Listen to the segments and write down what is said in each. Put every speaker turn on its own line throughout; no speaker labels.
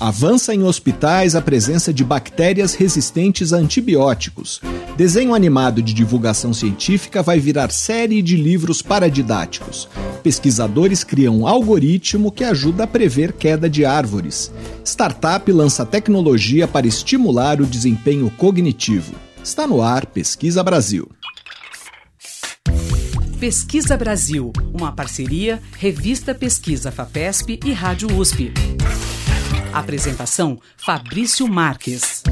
Avança em hospitais a presença de bactérias resistentes a antibióticos. Desenho animado de divulgação científica vai virar série de livros paradidáticos. Pesquisadores criam um algoritmo que ajuda a prever queda de árvores. Startup lança tecnologia para estimular o desempenho cognitivo. Está no ar Pesquisa Brasil.
Pesquisa Brasil, uma parceria Revista Pesquisa FAPESP e Rádio USP. Apresentação Fabrício Marques.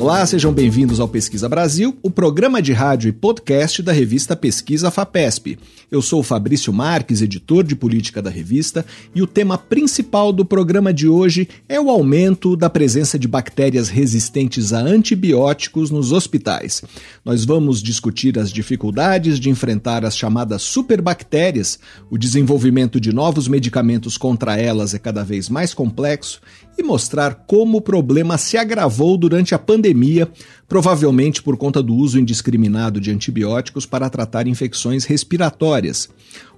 Olá, sejam bem-vindos ao Pesquisa Brasil, o programa de rádio e podcast da revista Pesquisa FAPESP. Eu sou Fabrício Marques, editor de política da revista, e o tema principal do programa de hoje é o aumento da presença de bactérias resistentes a antibióticos nos hospitais. Nós vamos discutir as dificuldades de enfrentar as chamadas superbactérias, o desenvolvimento de novos medicamentos contra elas é cada vez mais complexo e mostrar como o problema se agravou durante a pandemia, provavelmente por conta do uso indiscriminado de antibióticos para tratar infecções respiratórias.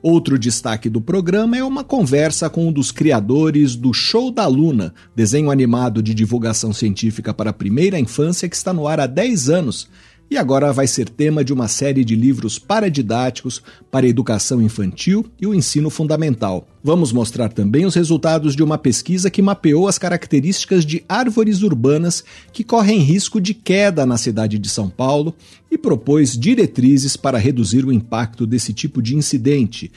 Outro destaque do programa é uma conversa com um dos criadores do Show da Luna, desenho animado de divulgação científica para a primeira infância que está no ar há 10 anos e agora vai ser tema de uma série de livros paradidáticos para a educação infantil e o ensino fundamental. Vamos mostrar também os resultados de uma pesquisa que mapeou as características de árvores urbanas que correm risco de queda na cidade de São Paulo e propôs diretrizes para reduzir o impacto desse tipo de incidente.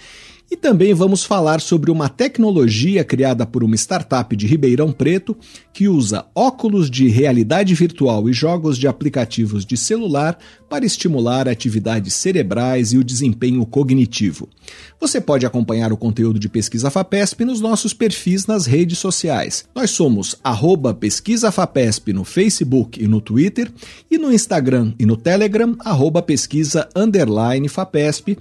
E também vamos falar sobre uma tecnologia criada por uma startup de Ribeirão Preto que usa óculos de realidade virtual e jogos de aplicativos de celular para estimular atividades cerebrais e o desempenho cognitivo. Você pode acompanhar o conteúdo de Pesquisa FAPESP nos nossos perfis nas redes sociais. Nós somos arroba Pesquisa FAPESP no Facebook e no Twitter e no Instagram e no Telegram, arroba pesquisa underline FAPESP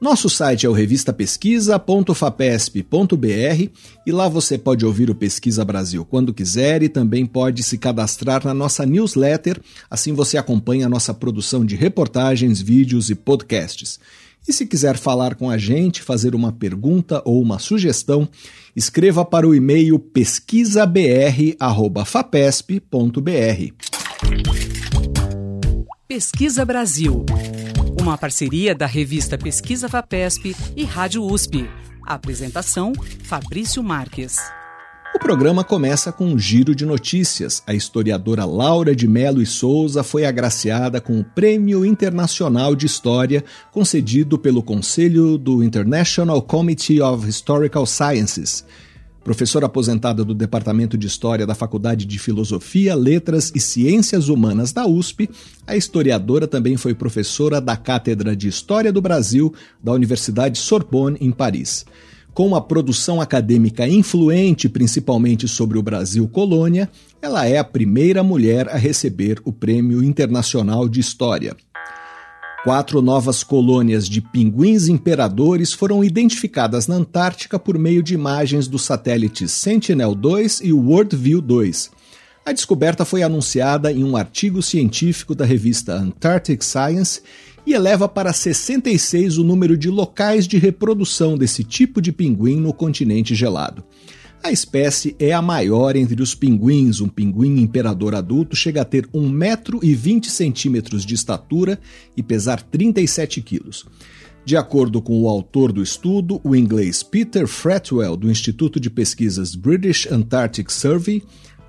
nosso site é o revistapesquisa.fapesp.br e lá você pode ouvir o Pesquisa Brasil quando quiser e também pode se cadastrar na nossa newsletter, assim você acompanha a nossa produção de reportagens, vídeos e podcasts. E se quiser falar com a gente, fazer uma pergunta ou uma sugestão, escreva para o e-mail pesquisabr@fapesp.br.
Pesquisa Brasil uma parceria da revista Pesquisa Vapesp e Rádio USP. apresentação: Fabrício Marques.
O programa começa com um giro de notícias. A historiadora Laura de Melo e Souza foi agraciada com o Prêmio Internacional de História concedido pelo Conselho do International Committee of Historical Sciences Professora aposentada do Departamento de História da Faculdade de Filosofia, Letras e Ciências Humanas da USP, a historiadora também foi professora da Cátedra de História do Brasil da Universidade Sorbonne, em Paris. Com uma produção acadêmica influente, principalmente sobre o Brasil colônia, ela é a primeira mulher a receber o Prêmio Internacional de História. Quatro novas colônias de pinguins imperadores foram identificadas na Antártica por meio de imagens dos satélites Sentinel-2 e Worldview-2. A descoberta foi anunciada em um artigo científico da revista Antarctic Science e eleva para 66 o número de locais de reprodução desse tipo de pinguim no continente gelado. A espécie é a maior entre os pinguins. Um pinguim imperador adulto chega a ter 1,20 metro e 20 centímetros de estatura e pesar 37 quilos. De acordo com o autor do estudo, o inglês Peter Fretwell, do Instituto de Pesquisas British Antarctic Survey,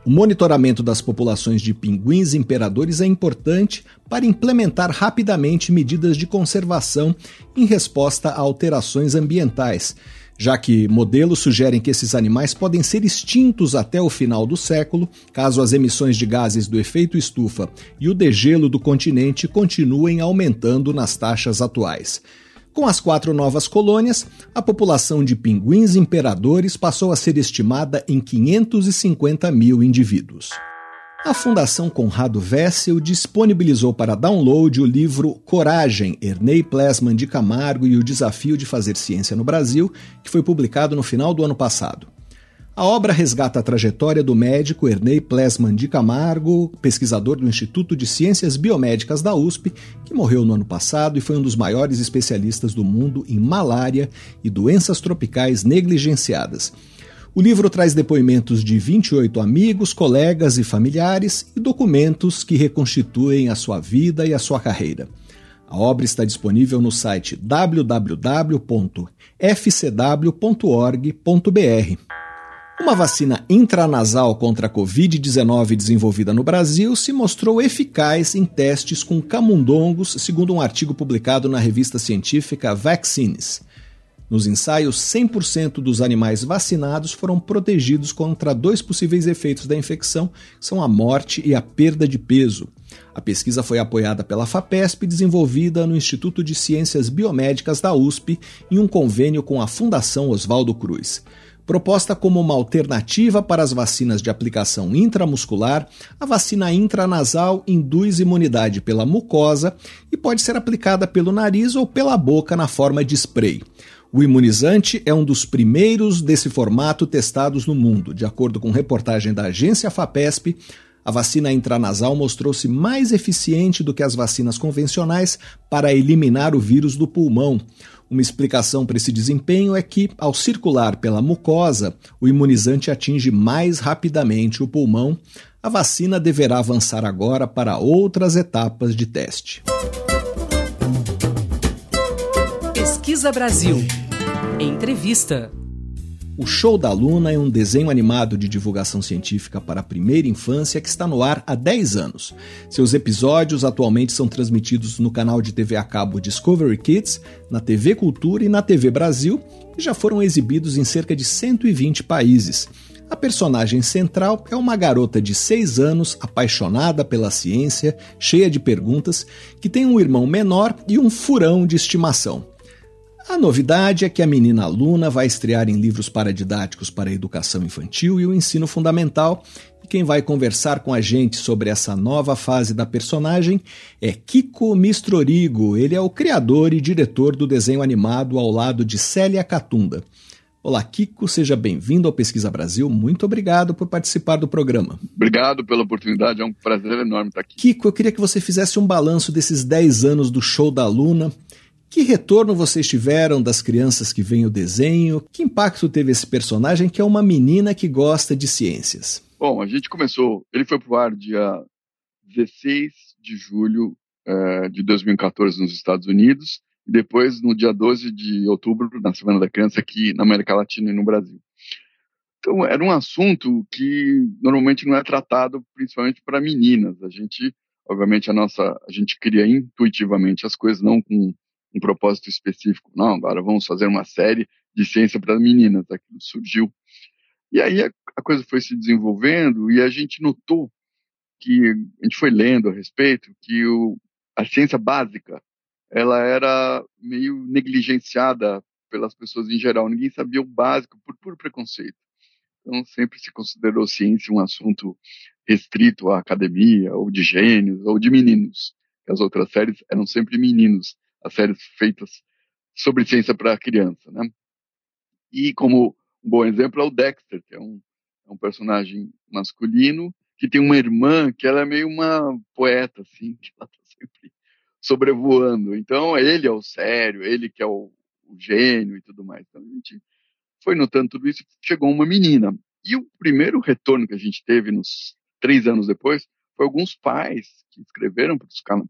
o monitoramento das populações de pinguins imperadores é importante para implementar rapidamente medidas de conservação em resposta a alterações ambientais, já que modelos sugerem que esses animais podem ser extintos até o final do século, caso as emissões de gases do efeito estufa e o degelo do continente continuem aumentando nas taxas atuais. Com as quatro novas colônias, a população de pinguins imperadores passou a ser estimada em 550 mil indivíduos. A Fundação Conrado Wessel disponibilizou para download o livro Coragem, Ernei Plesman de Camargo e o Desafio de Fazer Ciência no Brasil, que foi publicado no final do ano passado. A obra resgata a trajetória do médico Ernei Plesman de Camargo, pesquisador do Instituto de Ciências Biomédicas da USP, que morreu no ano passado e foi um dos maiores especialistas do mundo em malária e doenças tropicais negligenciadas. O livro traz depoimentos de 28 amigos, colegas e familiares e documentos que reconstituem a sua vida e a sua carreira. A obra está disponível no site www.fcw.org.br. Uma vacina intranasal contra a Covid-19 desenvolvida no Brasil se mostrou eficaz em testes com camundongos, segundo um artigo publicado na revista científica Vaccines. Nos ensaios, 100% dos animais vacinados foram protegidos contra dois possíveis efeitos da infecção, são a morte e a perda de peso. A pesquisa foi apoiada pela FAPESP desenvolvida no Instituto de Ciências Biomédicas da USP em um convênio com a Fundação Oswaldo Cruz. Proposta como uma alternativa para as vacinas de aplicação intramuscular, a vacina intranasal induz imunidade pela mucosa e pode ser aplicada pelo nariz ou pela boca na forma de spray. O imunizante é um dos primeiros desse formato testados no mundo. De acordo com reportagem da agência FAPESP, a vacina intranasal mostrou-se mais eficiente do que as vacinas convencionais para eliminar o vírus do pulmão. Uma explicação para esse desempenho é que, ao circular pela mucosa, o imunizante atinge mais rapidamente o pulmão. A vacina deverá avançar agora para outras etapas de teste.
Pesquisa Brasil. Entrevista.
O Show da Luna é um desenho animado de divulgação científica para a primeira infância que está no ar há 10 anos. Seus episódios atualmente são transmitidos no canal de TV a cabo Discovery Kids, na TV Cultura e na TV Brasil e já foram exibidos em cerca de 120 países. A personagem central é uma garota de 6 anos, apaixonada pela ciência, cheia de perguntas, que tem um irmão menor e um furão de estimação. A novidade é que a menina Luna vai estrear em livros paradidáticos para a educação infantil e o ensino fundamental. E quem vai conversar com a gente sobre essa nova fase da personagem é Kiko Mistrorigo. Ele é o criador e diretor do desenho animado ao lado de Célia Catunda. Olá, Kiko, seja bem-vindo ao Pesquisa Brasil. Muito obrigado por participar do programa.
Obrigado pela oportunidade, é um prazer enorme estar aqui.
Kiko, eu queria que você fizesse um balanço desses 10 anos do show da Luna que retorno vocês tiveram das crianças que veem o desenho? Que impacto teve esse personagem que é uma menina que gosta de ciências?
Bom, a gente começou, ele foi pro ar dia 16 de julho é, de 2014 nos Estados Unidos e depois no dia 12 de outubro, na Semana da Criança, aqui na América Latina e no Brasil. Então, era um assunto que normalmente não é tratado principalmente para meninas. A gente, obviamente, a nossa, a gente cria intuitivamente as coisas, não com um propósito específico. Não, agora vamos fazer uma série de ciência para meninas. Aquilo surgiu. E aí a, coisa foi se desenvolvendo e a gente notou que a gente foi lendo a respeito que o, a ciência básica ela era meio negligenciada pelas pessoas em geral. Ninguém sabia o básico por puro preconceito. Então sempre se considerou ciência um assunto restrito à academia ou de gênios ou de meninos. As outras séries eram sempre meninos as séries feitas sobre ciência para criança, né? E como um bom exemplo é o Dexter, que é um, é um personagem masculino que tem uma irmã que ela é meio uma poeta, assim, que ela está sempre sobrevoando. Então, ele é o sério, ele que é o, o gênio e tudo mais. Então, a gente foi notando tudo isso, chegou uma menina. E o primeiro retorno que a gente teve nos três anos depois foi alguns pais que escreveram para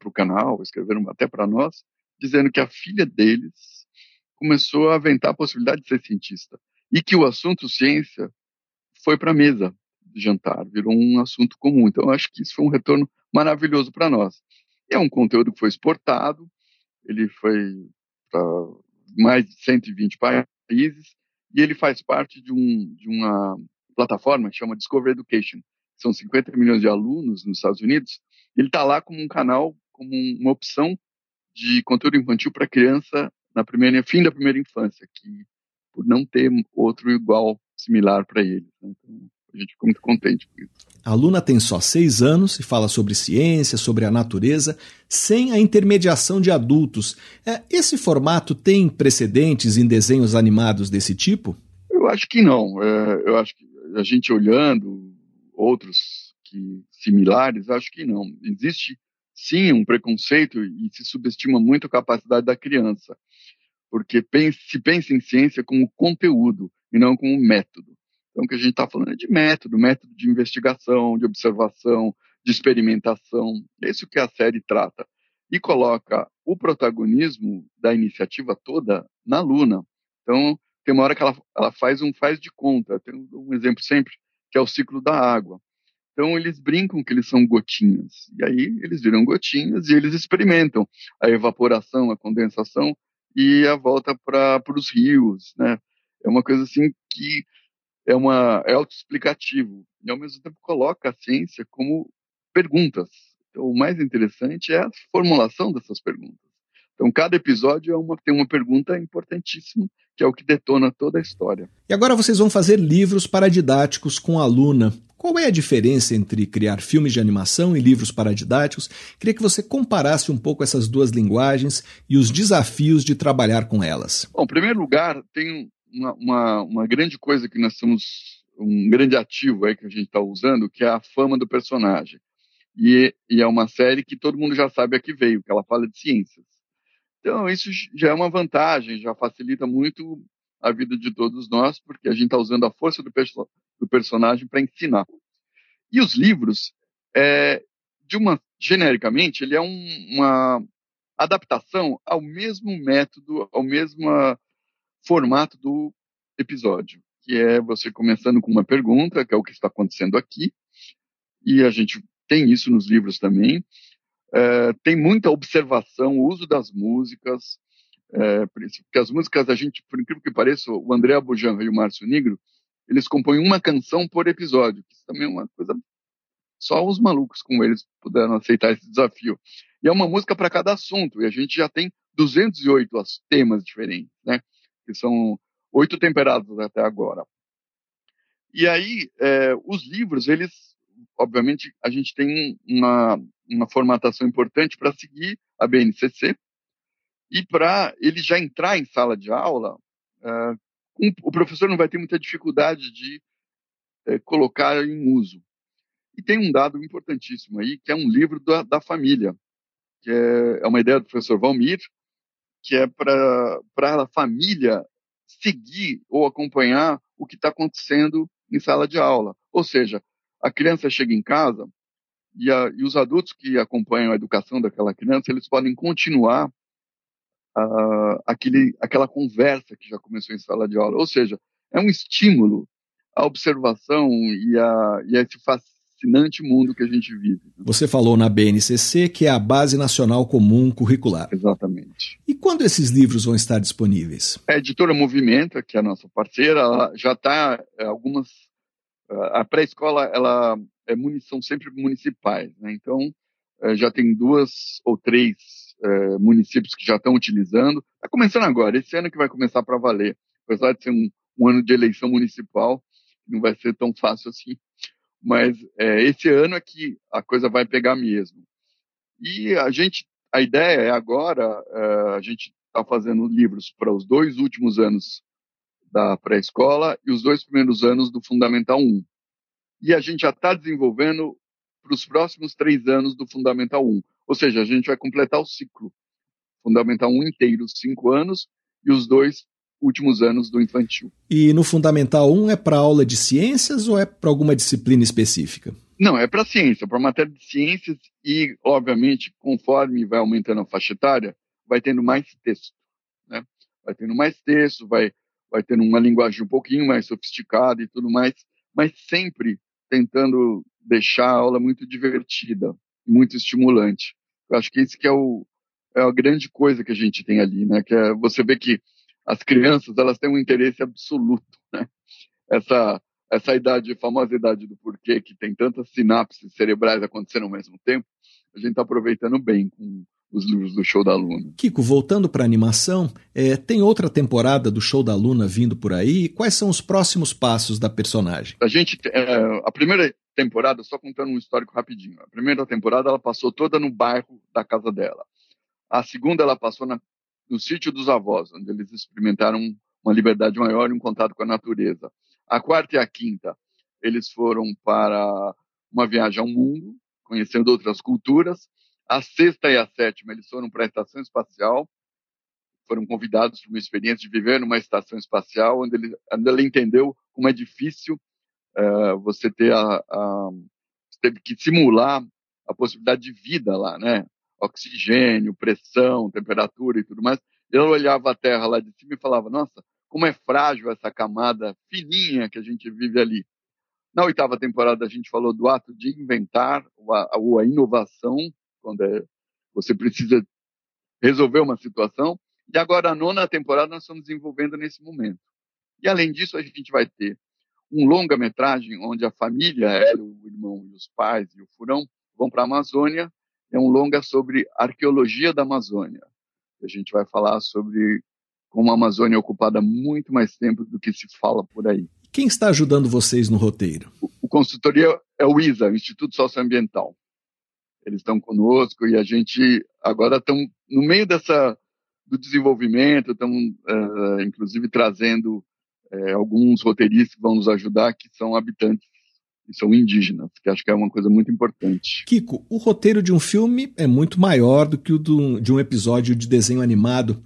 o canal, escreveram até para nós, dizendo que a filha deles começou a aventar a possibilidade de ser cientista e que o assunto ciência foi para a mesa de jantar, virou um assunto comum. Então, eu acho que isso foi um retorno maravilhoso para nós. É um conteúdo que foi exportado, ele foi para mais de 120 países e ele faz parte de, um, de uma plataforma que chama Discover Education. São 50 milhões de alunos nos Estados Unidos. Ele está lá como um canal, como uma opção de conteúdo infantil para criança na primeira fim da primeira infância, que por não ter outro igual similar para eles. Né? Então, a gente ficou muito contente com isso.
A Luna tem só seis anos e fala sobre ciência, sobre a natureza, sem a intermediação de adultos. É, esse formato tem precedentes em desenhos animados desse tipo?
Eu acho que não. É, eu acho que a gente olhando outros que similares, acho que não. Existe sim um preconceito e se subestima muito a capacidade da criança, porque se pensa em ciência como conteúdo e não como método. Então, o que a gente está falando é de método, método de investigação, de observação, de experimentação. É isso que a série trata. E coloca o protagonismo da iniciativa toda na Luna. Então, tem uma hora que ela, ela faz um faz de conta. Tem um exemplo sempre, que é o ciclo da água. Então, eles brincam que eles são gotinhas. E aí, eles viram gotinhas e eles experimentam a evaporação, a condensação e a volta para os rios, né? É uma coisa assim que é uma é autoexplicativo e ao mesmo tempo coloca a ciência como perguntas. Então, o mais interessante é a formulação dessas perguntas. Então, cada episódio é uma, tem uma pergunta importantíssima, que é o que detona toda a história.
E agora vocês vão fazer livros paradidáticos com a Luna. Qual é a diferença entre criar filmes de animação e livros paradidáticos? Queria que você comparasse um pouco essas duas linguagens e os desafios de trabalhar com elas.
Bom, em primeiro lugar, tem uma, uma, uma grande coisa que nós temos, um grande ativo aí que a gente está usando, que é a fama do personagem. E, e, é uma série que todo mundo já sabe a que veio, que ela fala de ciências. Então, isso já é uma vantagem, já facilita muito a vida de todos nós, porque a gente está usando a força do, perso do personagem para ensinar. E os livros, é, de uma genericamente, ele é um, uma adaptação ao mesmo método, ao mesmo formato do episódio, que é você começando com uma pergunta, que é o que está acontecendo aqui, e a gente tem isso nos livros também. É, tem muita observação, o uso das músicas, é, porque as músicas, a gente, por incrível que pareça, o André Abujanra e o Márcio Negro, eles compõem uma canção por episódio, que também é uma coisa. Só os malucos como eles puderam aceitar esse desafio. E é uma música para cada assunto, e a gente já tem 208 temas diferentes, né? Que são oito temperados até agora. E aí, é, os livros, eles, obviamente, a gente tem uma, uma formatação importante para seguir a BNCC e para ele já entrar em sala de aula é, um, o professor não vai ter muita dificuldade de é, colocar em uso. E tem um dado importantíssimo aí, que é um livro da, da família, que é, é, uma ideia do professor Valmir, que é para a família seguir ou acompanhar o que está acontecendo em sala de aula. Ou seja, a criança chega em casa e, a, e os adultos que acompanham a educação daquela criança, eles podem continuar uh, aquele, aquela conversa que já começou em sala de aula. Ou seja, é um estímulo à observação e a, e a esse fascinante mundo que a gente vive.
Né? Você falou na BNCC, que é a Base Nacional Comum Curricular.
Exatamente.
E quando esses livros vão estar disponíveis?
A editora Movimenta, que é a nossa parceira, ela já está é, algumas a pré-escola ela é munição sempre municipais, né? Então é, já tem duas ou três é, municípios que já estão utilizando. Está começando agora, esse ano que vai começar para valer. Apesar de ser um, um, ano de eleição municipal, não vai ser tão fácil assim. Mas é, esse ano é que a coisa vai pegar mesmo. E a gente, a ideia é agora, é, a gente está fazendo livros para os dois últimos anos da pré-escola e os dois primeiros anos do Fundamental 1. E a gente já está desenvolvendo para os próximos três anos do Fundamental 1. Ou seja, a gente vai completar o ciclo Fundamental 1 inteiro, cinco anos, e os dois últimos anos do infantil.
E no Fundamental 1 é para aula de ciências ou é para alguma disciplina específica?
Não, é para ciência, para matéria de ciências e, obviamente, conforme vai aumentando a faixa etária, vai tendo mais texto, né? Vai tendo mais texto, vai, vai tendo uma linguagem um pouquinho mais sofisticada e tudo mais, mas sempre tentando deixar a aula muito divertida, muito estimulante. Eu acho que isso que é, o, é a grande coisa que a gente tem ali, né? Que é você vê que as crianças elas têm um interesse absoluto, né? Essa essa idade, famosa idade do porquê, que tem tantas sinapses cerebrais acontecendo ao mesmo tempo, a gente está aproveitando bem com os livros do Show da Luna.
Kiko, voltando para a animação, é, tem outra temporada do Show da Luna vindo por aí? Quais são os próximos passos da personagem?
A gente, é, a primeira temporada, só contando um histórico rapidinho. A primeira temporada ela passou toda no bairro da casa dela. A segunda ela passou na, no sítio dos avós, onde eles experimentaram uma liberdade maior e um contato com a natureza. A quarta e a quinta eles foram para uma viagem ao mundo, conhecendo outras culturas. A sexta e a sétima eles foram para a estação espacial, foram convidados para uma experiência de viver numa estação espacial, onde ele, onde entendeu como é difícil é, você ter a, a, teve que simular a possibilidade de vida lá, né? Oxigênio, pressão, temperatura e tudo mais. Ele olhava a Terra lá de cima e falava: Nossa, como é frágil essa camada fininha que a gente vive ali. Na oitava temporada a gente falou do ato de inventar, ou a, a inovação, quando é, você precisa resolver uma situação. E agora a nona temporada nós estamos desenvolvendo nesse momento. E além disso a gente vai ter um longa-metragem onde a família, ela, o irmão e os pais e o furão vão para a Amazônia. É um longa sobre arqueologia da Amazônia. A gente vai falar sobre como a Amazônia é ocupada muito mais tempo do que se fala por aí.
Quem está ajudando vocês no roteiro?
O, o consultoria é o ISA, o Instituto Socioambiental. Eles estão conosco e a gente agora estão no meio dessa do desenvolvimento, estamos uh, inclusive trazendo uh, alguns roteiristas vão nos ajudar, que são habitantes e são indígenas, que acho que é uma coisa muito importante.
Kiko, o roteiro de um filme é muito maior do que o do, de um episódio de desenho animado.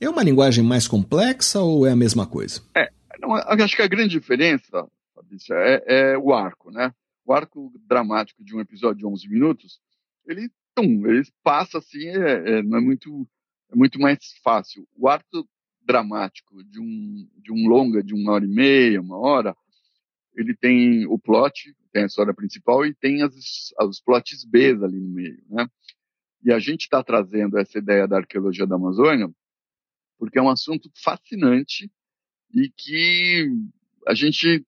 É uma linguagem mais complexa ou é a mesma coisa?
É, não, acho que a grande diferença, Fabrício, é, é, o arco, né? O arco dramático de um episódio de 11 minutos, ele, tum, ele passa assim, é, é, não é muito, é muito mais fácil. O arco dramático de um, de um longa de uma hora e meia, uma hora, ele tem o plot, tem a história principal e tem as, os plots B ali no meio, né? E a gente está trazendo essa ideia da arqueologia da Amazônia porque é um assunto fascinante e que a gente,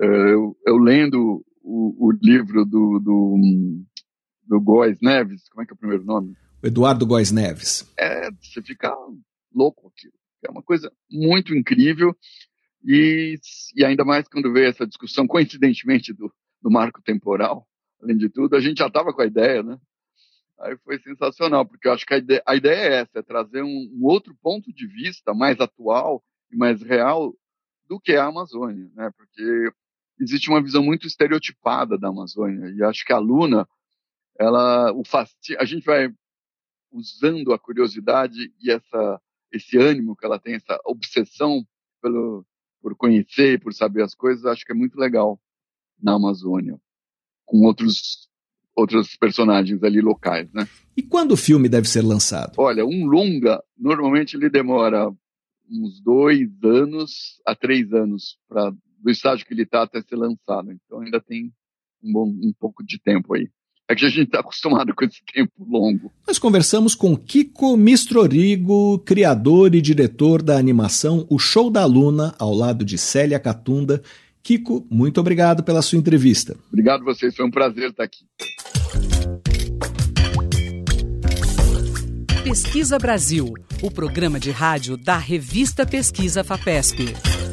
é, eu, eu lendo o, o, livro do, do, do Góes Neves, como é que é o primeiro nome?
Eduardo Góes Neves.
É, você fica louco aquilo. É uma coisa muito incrível e, e ainda mais quando veio essa discussão, coincidentemente, do, do marco temporal, além de tudo, a gente já estava com a ideia, né? Aí foi sensacional, porque eu acho que a ideia, a ideia é essa, é trazer um, um, outro ponto de vista mais atual e mais real do que a Amazônia, né? Porque existe uma visão muito estereotipada da Amazônia e acho que a Luna, ela, o a gente vai usando a curiosidade e essa esse ânimo que ela tem, essa obsessão pelo por conhecer, por saber as coisas, acho que é muito legal na Amazônia, com outros outros personagens ali locais, né?
E quando o filme deve ser lançado?
Olha, um longa, normalmente ele demora uns dois anos a três anos para do estágio que ele está até ser lançado. Então ainda tem um, bom, um pouco de tempo aí. É que a gente está acostumado com esse tempo longo.
Nós conversamos com Kiko Mistrorigo, criador e diretor da animação O Show da Luna, ao lado de Célia Catunda, Kiko, muito obrigado pela sua entrevista.
Obrigado a vocês, foi um prazer estar aqui.
Pesquisa Brasil, o programa de rádio da revista Pesquisa FAPESP.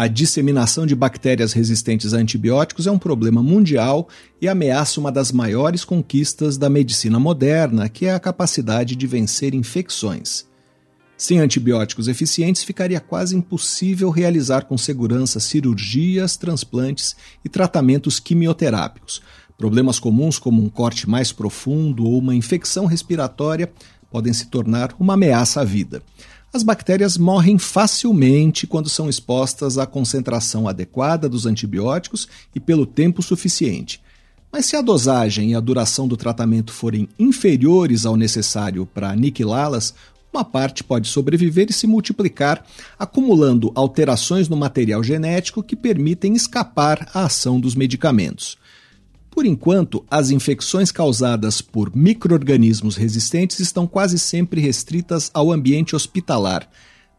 A disseminação de bactérias resistentes a antibióticos é um problema mundial e ameaça uma das maiores conquistas da medicina moderna, que é a capacidade de vencer infecções. Sem antibióticos eficientes, ficaria quase impossível realizar com segurança cirurgias, transplantes e tratamentos quimioterápicos. Problemas comuns, como um corte mais profundo ou uma infecção respiratória, podem se tornar uma ameaça à vida. As bactérias morrem facilmente quando são expostas à concentração adequada dos antibióticos e pelo tempo suficiente. Mas se a dosagem e a duração do tratamento forem inferiores ao necessário para aniquilá-las, uma parte pode sobreviver e se multiplicar, acumulando alterações no material genético que permitem escapar à ação dos medicamentos. Por enquanto, as infecções causadas por microorganismos resistentes estão quase sempre restritas ao ambiente hospitalar,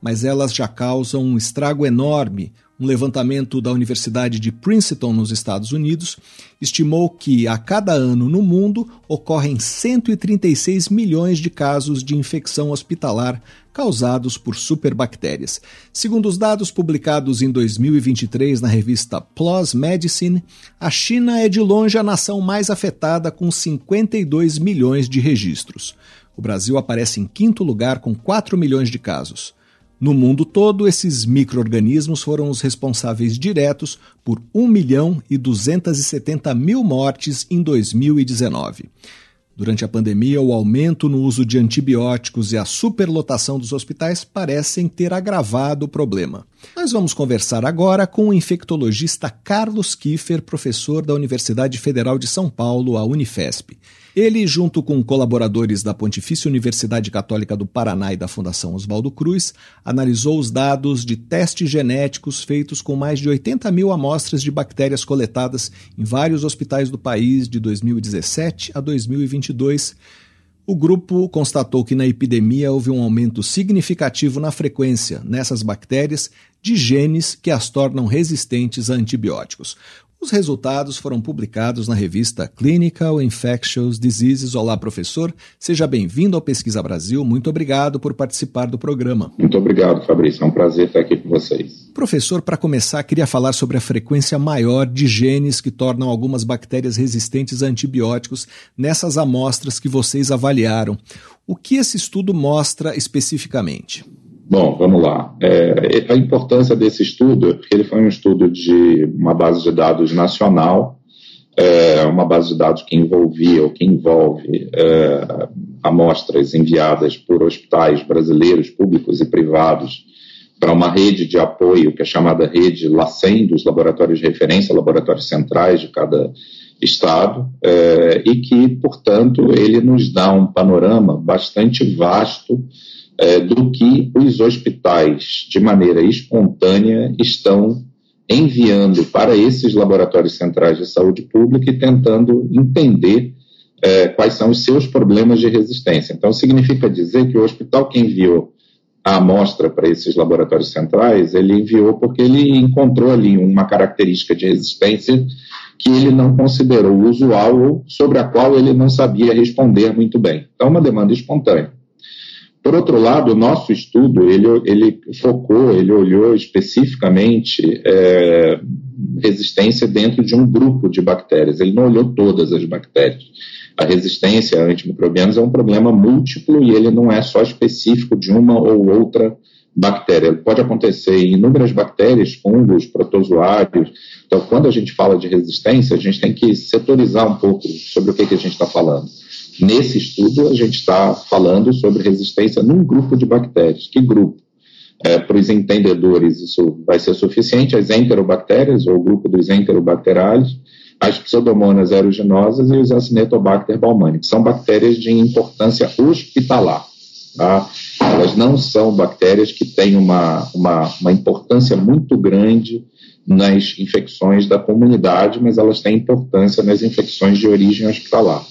mas elas já causam um estrago enorme, um levantamento da Universidade de Princeton, nos Estados Unidos, estimou que a cada ano no mundo ocorrem 136 milhões de casos de infecção hospitalar causados por superbactérias. Segundo os dados publicados em 2023 na revista PLOS Medicine, a China é de longe a nação mais afetada, com 52 milhões de registros. O Brasil aparece em quinto lugar, com 4 milhões de casos. No mundo todo, esses micro-organismos foram os responsáveis diretos por 1 milhão e 270 mil mortes em 2019. Durante a pandemia, o aumento no uso de antibióticos e a superlotação dos hospitais parecem ter agravado o problema. Nós vamos conversar agora com o infectologista Carlos Kiefer, professor da Universidade Federal de São Paulo, a Unifesp. Ele, junto com colaboradores da Pontifícia Universidade Católica do Paraná e da Fundação Oswaldo Cruz, analisou os dados de testes genéticos feitos com mais de 80 mil amostras de bactérias coletadas em vários hospitais do país de 2017 a 2022. O grupo constatou que na epidemia houve um aumento significativo na frequência nessas bactérias de genes que as tornam resistentes a antibióticos. Os resultados foram publicados na revista Clinical Infectious Diseases. Olá, professor. Seja bem-vindo ao Pesquisa Brasil. Muito obrigado por participar do programa.
Muito obrigado, Fabrício. É um prazer estar aqui com vocês.
Professor, para começar, queria falar sobre a frequência maior de genes que tornam algumas bactérias resistentes a antibióticos nessas amostras que vocês avaliaram. O que esse estudo mostra especificamente?
Bom, vamos lá. É, a importância desse estudo é porque ele foi um estudo de uma base de dados nacional, é, uma base de dados que envolvia ou que envolve é, amostras enviadas por hospitais brasileiros, públicos e privados, para uma rede de apoio que é chamada rede LACEN, dos laboratórios de referência, laboratórios centrais de cada estado, é, e que, portanto, ele nos dá um panorama bastante vasto é, do que os hospitais, de maneira espontânea, estão enviando para esses laboratórios centrais de saúde pública e tentando entender é, quais são os seus problemas de resistência. Então, significa dizer que o hospital que enviou a amostra para esses laboratórios centrais, ele enviou porque ele encontrou ali uma característica de resistência que ele não considerou usual ou sobre a qual ele não sabia responder muito bem. Então, uma demanda espontânea. Por outro lado, o nosso estudo, ele, ele focou, ele olhou especificamente é, resistência dentro de um grupo de bactérias, ele não olhou todas as bactérias. A resistência a antimicrobianos é um problema múltiplo e ele não é só específico de uma ou outra bactéria. Pode acontecer em inúmeras bactérias, fungos, protozoários. Então, quando a gente fala de resistência, a gente tem que setorizar um pouco sobre o que, que a gente está falando. Nesse estudo, a gente está falando sobre resistência num grupo de bactérias. Que grupo? É, para os entendedores, isso vai ser suficiente. As enterobactérias, ou o grupo dos enterobacteriales, as pseudomonas aeruginosas e os acinetobacter baumani, que são bactérias de importância hospitalar. Tá? Elas não são bactérias que têm uma, uma, uma importância muito grande nas infecções da comunidade, mas elas têm importância nas infecções de origem hospitalar.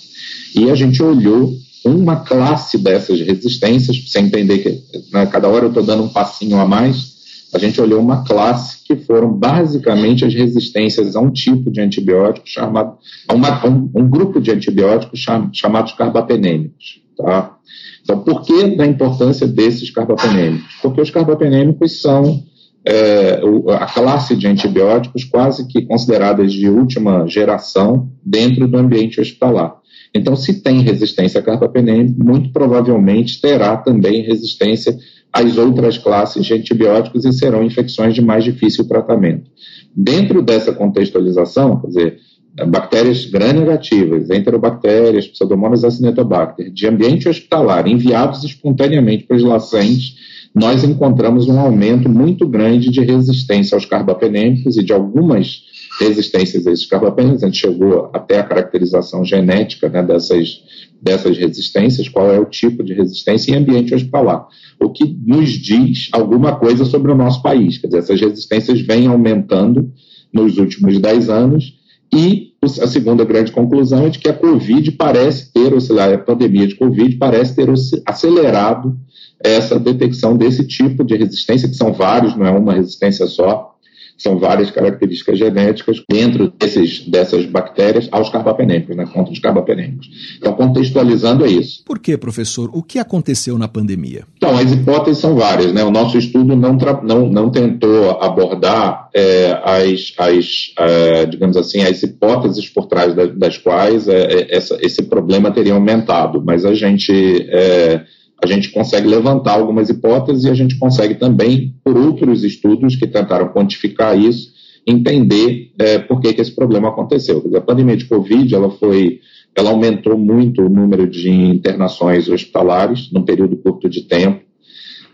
E a gente olhou uma classe dessas resistências, você entender que né, cada hora eu estou dando um passinho a mais, a gente olhou uma classe que foram basicamente as resistências a um tipo de antibiótico chamado, a uma, um, um, grupo de antibióticos cham, chamados carbapenêmicos. Tá? Então, por que da importância desses carbapenêmicos? Porque os carbapenêmicos são é, a classe de antibióticos quase que consideradas de última geração dentro do ambiente hospitalar. Então, se tem resistência a carbapenema, muito provavelmente terá também resistência às outras classes de antibióticos e serão infecções de mais difícil tratamento. Dentro dessa contextualização, quer dizer, bactérias gram-negativas, enterobactérias, pseudomonas acinetobacter, de ambiente hospitalar, enviados espontaneamente para os lacentes, nós encontramos um aumento muito grande de resistência aos carbapenêmicos e de algumas resistências a esses carbapenems. A gente chegou até a caracterização genética né, dessas, dessas resistências, qual é o tipo de resistência em ambiente hospitalar. O que nos diz alguma coisa sobre o nosso país. Quer dizer, essas resistências vêm aumentando nos últimos 10 anos e a segunda grande conclusão é de que a Covid parece ter, a pandemia de Covid parece ter acelerado essa detecção desse tipo de resistência, que são vários, não é uma resistência só, são várias características genéticas dentro desses, dessas bactérias aos carbapenêmicos, né, contra os carbapenêmicos. Então, contextualizando é isso.
Por que, professor? O que aconteceu na pandemia?
Então, as hipóteses são várias. Né? O nosso estudo não, não, não tentou abordar é, as, as é, digamos assim, as hipóteses por trás das, das quais é, é, essa, esse problema teria aumentado, mas a gente é, a gente consegue levantar algumas hipóteses e a gente consegue também, por outros estudos que tentaram quantificar isso, entender é, por que, que esse problema aconteceu. Dizer, a pandemia de Covid ela foi, ela aumentou muito o número de internações hospitalares num período curto de tempo.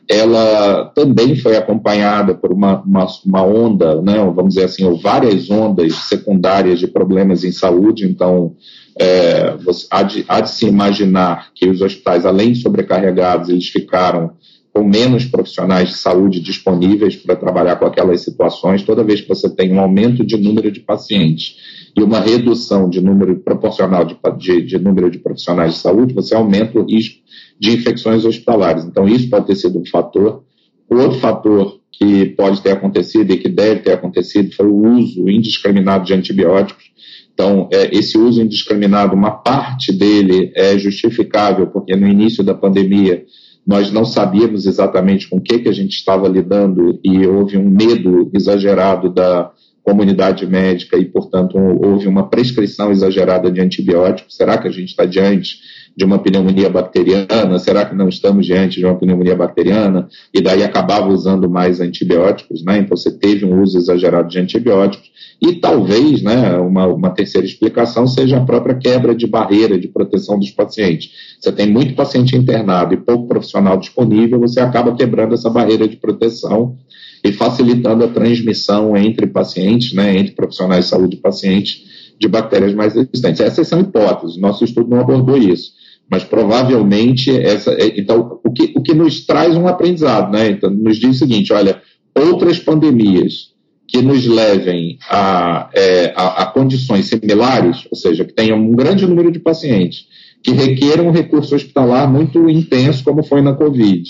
Ela também foi acompanhada por uma, uma, uma onda, né, vamos dizer assim, ou várias ondas secundárias de problemas em saúde. Então, é, você, há, de, há de se imaginar que os hospitais, além de sobrecarregados, eles ficaram com menos profissionais de saúde disponíveis para trabalhar com aquelas situações, toda vez que você tem um aumento de número de pacientes e uma redução de número proporcional de, de, de número de profissionais de saúde, você aumenta o risco de infecções hospitalares. Então, isso pode ter sido um fator. O outro fator que pode ter acontecido e que deve ter acontecido foi o uso indiscriminado de antibióticos. Então, é, esse uso indiscriminado, uma parte dele é justificável, porque no início da pandemia nós não sabíamos exatamente com o que, que a gente estava lidando e houve um medo exagerado da comunidade médica e, portanto, houve uma prescrição exagerada de antibióticos. Será que a gente está diante de uma pneumonia bacteriana? Será que não estamos diante de uma pneumonia bacteriana? E daí acabava usando mais antibióticos, né? Então você teve um uso exagerado de antibióticos. E talvez, né, uma, uma terceira explicação seja a própria quebra de barreira de proteção dos pacientes. Você tem muito paciente internado e pouco profissional disponível, você acaba quebrando essa barreira de proteção e facilitando a transmissão entre pacientes, né, entre profissionais de saúde e pacientes de bactérias mais resistentes. Essas são hipóteses, nosso estudo não abordou isso, mas provavelmente essa. É, então, o que, o que nos traz um aprendizado, né? Então, nos diz o seguinte: olha, outras pandemias que nos levem a, é, a, a, condições similares, ou seja, que tenham um grande número de pacientes, que requeram um recurso hospitalar muito intenso, como foi na Covid,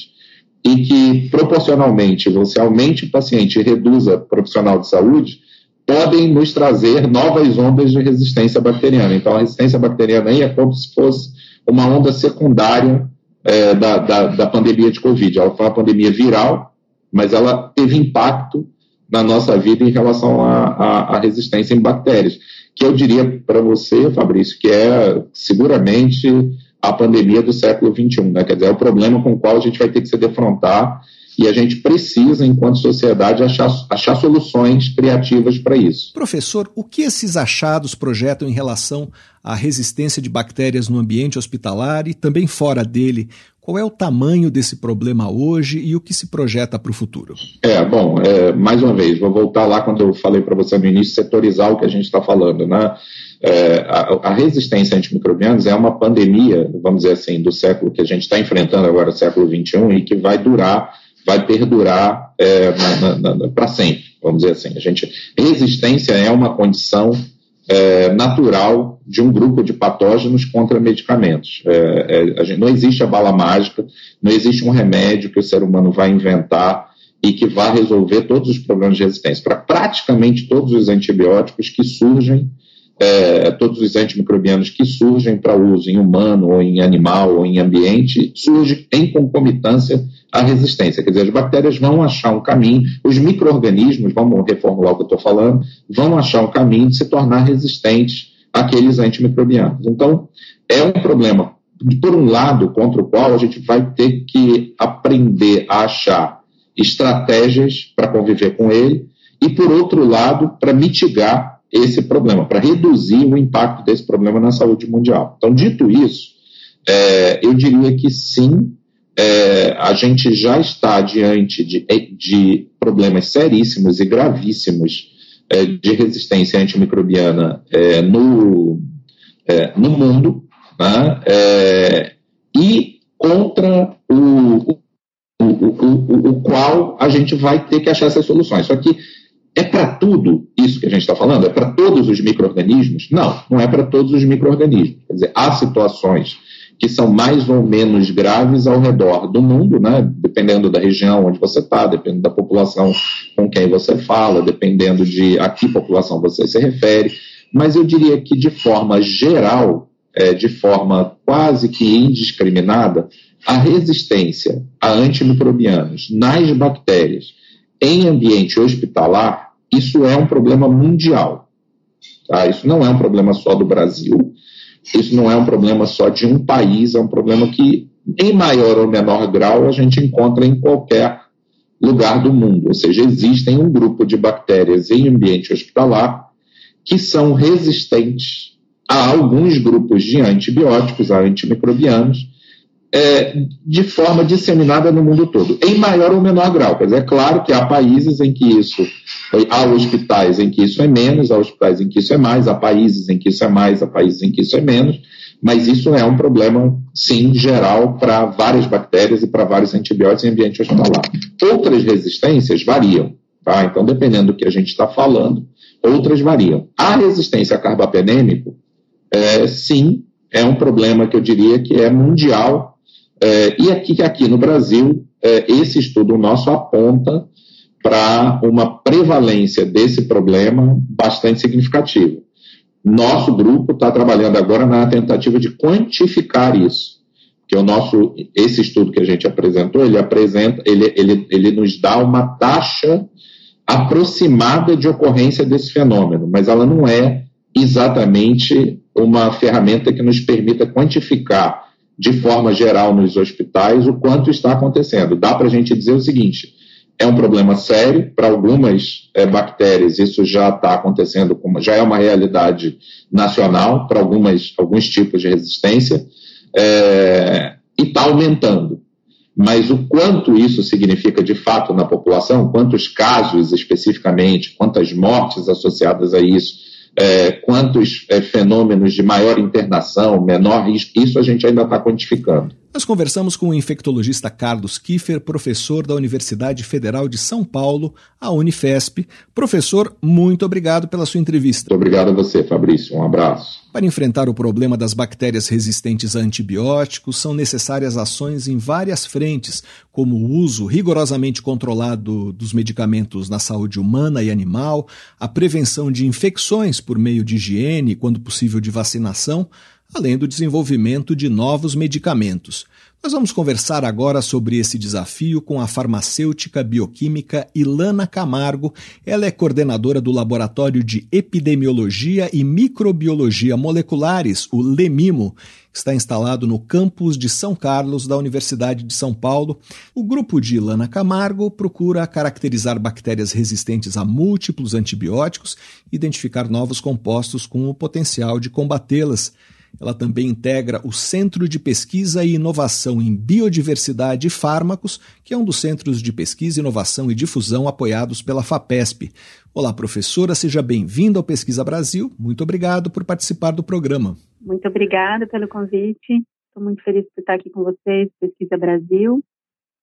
e que proporcionalmente você aumente o paciente e reduza profissional de saúde, podem nos trazer novas ondas de resistência bacteriana. Então, a resistência bacteriana aí é como se fosse uma onda secundária é, da, da, da pandemia de Covid. Ela foi uma pandemia viral, mas ela teve impacto na nossa vida em relação à resistência em bactérias, que eu diria para você, Fabrício, que é seguramente a pandemia do século XXI, né? quer dizer, é o problema com o qual a gente vai ter que se defrontar e a gente precisa, enquanto sociedade, achar, achar soluções criativas para isso.
Professor, o que esses achados projetam em relação à resistência de bactérias no ambiente hospitalar e também fora dele? Qual é o tamanho desse problema hoje e o que se projeta para o futuro?
É, bom, é, mais uma vez, vou voltar lá quando eu falei para você no início, setorizar o que a gente está falando, né? É, a, a, resistência a antimicrobianos é uma pandemia, vamos dizer assim, do século que a gente está enfrentando agora, século XXI, e que vai durar, vai perdurar é, para sempre, vamos dizer assim. A gente, resistência é uma condição é, natural de um grupo de patógenos contra medicamentos. É, é, gente, não existe a bala mágica, não existe um remédio que o ser humano vai inventar e que vai resolver todos os problemas de resistência. Para praticamente todos os antibióticos que surgem, é, todos os antimicrobianos que surgem para uso em humano, ou em animal, ou em ambiente, surge em concomitância à resistência. Quer dizer, as bactérias vão achar um caminho, os micro-organismos, vamos reformular o que eu estou falando, vão achar um caminho de se tornar resistentes àqueles antimicrobianos. Então, é um problema, por um lado, contra o qual a gente vai ter que aprender a achar estratégias para conviver com ele, e, por outro lado, para mitigar esse problema, para reduzir o impacto desse problema na saúde mundial. Então, dito isso, é, eu diria que sim, é, a gente já está diante de, de problemas seríssimos e gravíssimos é, de resistência antimicrobiana é, no, é, no mundo, né, é, e contra o, o, o, o, qual a gente vai ter que achar essas soluções. Só que é para tudo isso que a gente está falando? É para todos os micro-organismos? Não, não é para todos os micro-organismos. Quer dizer, há situações que são mais ou menos graves ao redor do mundo, né? dependendo da região onde você está, dependendo da população com quem você fala, dependendo de a que população você se refere. Mas eu diria que, de forma geral, é, de forma quase que indiscriminada, a resistência a antimicrobianos nas bactérias em ambiente hospitalar, isso é um problema mundial. Tá? Isso não é um problema só do Brasil, isso não é um problema só de um país, é um problema que, em maior ou menor grau, a gente encontra em qualquer lugar do mundo. Ou seja, existem um grupo de bactérias em ambiente hospitalar que são resistentes a alguns grupos de antibióticos, a antimicrobianos, é, de forma disseminada no mundo todo, em maior ou menor grau. Dizer, é claro que há países em que isso, há hospitais em que isso é menos, há hospitais em que isso é mais, há países em que isso é mais, há países em que isso é menos, mas isso é um problema, sim, geral para várias bactérias e para vários antibióticos em ambiente hospitalar. Outras resistências variam, tá? Então, dependendo do que a gente está falando, outras variam. A resistência a carbapenêmico, é, sim, é um problema que eu diria que é mundial é, e aqui, aqui no Brasil, é, esse estudo nosso aponta para uma prevalência desse problema bastante significativa. Nosso grupo está trabalhando agora na tentativa de quantificar isso, que o nosso esse estudo que a gente apresentou, ele apresenta, ele, ele, ele nos dá uma taxa aproximada de ocorrência desse fenômeno, mas ela não é exatamente uma ferramenta que nos permita quantificar de forma geral nos hospitais o quanto está acontecendo. Dá para a gente dizer o seguinte: é um problema sério para algumas é, bactérias, isso já está acontecendo, já é uma realidade nacional para algumas alguns tipos de resistência é, e está aumentando. Mas o quanto isso significa de fato na população, quantos casos especificamente, quantas mortes associadas a isso, é, quantos é, fenômenos de maior internação, menor risco, isso a gente ainda está quantificando.
Nós conversamos com o infectologista Carlos Kiefer, professor da Universidade Federal de São Paulo, a Unifesp. Professor, muito obrigado pela sua entrevista.
Muito obrigado a você, Fabrício. Um abraço.
Para enfrentar o problema das bactérias resistentes a antibióticos, são necessárias ações em várias frentes, como o uso rigorosamente controlado dos medicamentos na saúde humana e animal, a prevenção de infecções por meio de higiene, quando possível de vacinação, além do desenvolvimento de novos medicamentos. Nós vamos conversar agora sobre esse desafio com a farmacêutica bioquímica Ilana Camargo. Ela é coordenadora do Laboratório de Epidemiologia e Microbiologia Moleculares, o LEMIMO, que está instalado no campus de São Carlos da Universidade de São Paulo. O grupo de Ilana Camargo procura caracterizar bactérias resistentes a múltiplos antibióticos e identificar novos compostos com o potencial de combatê-las. Ela também integra o Centro de Pesquisa e Inovação em Biodiversidade e Fármacos, que é um dos centros de pesquisa, inovação e difusão apoiados pela FAPESP. Olá, professora, seja bem-vinda ao Pesquisa Brasil. Muito obrigado por participar do programa.
Muito obrigada pelo convite. Estou muito feliz por estar aqui com vocês, Pesquisa Brasil,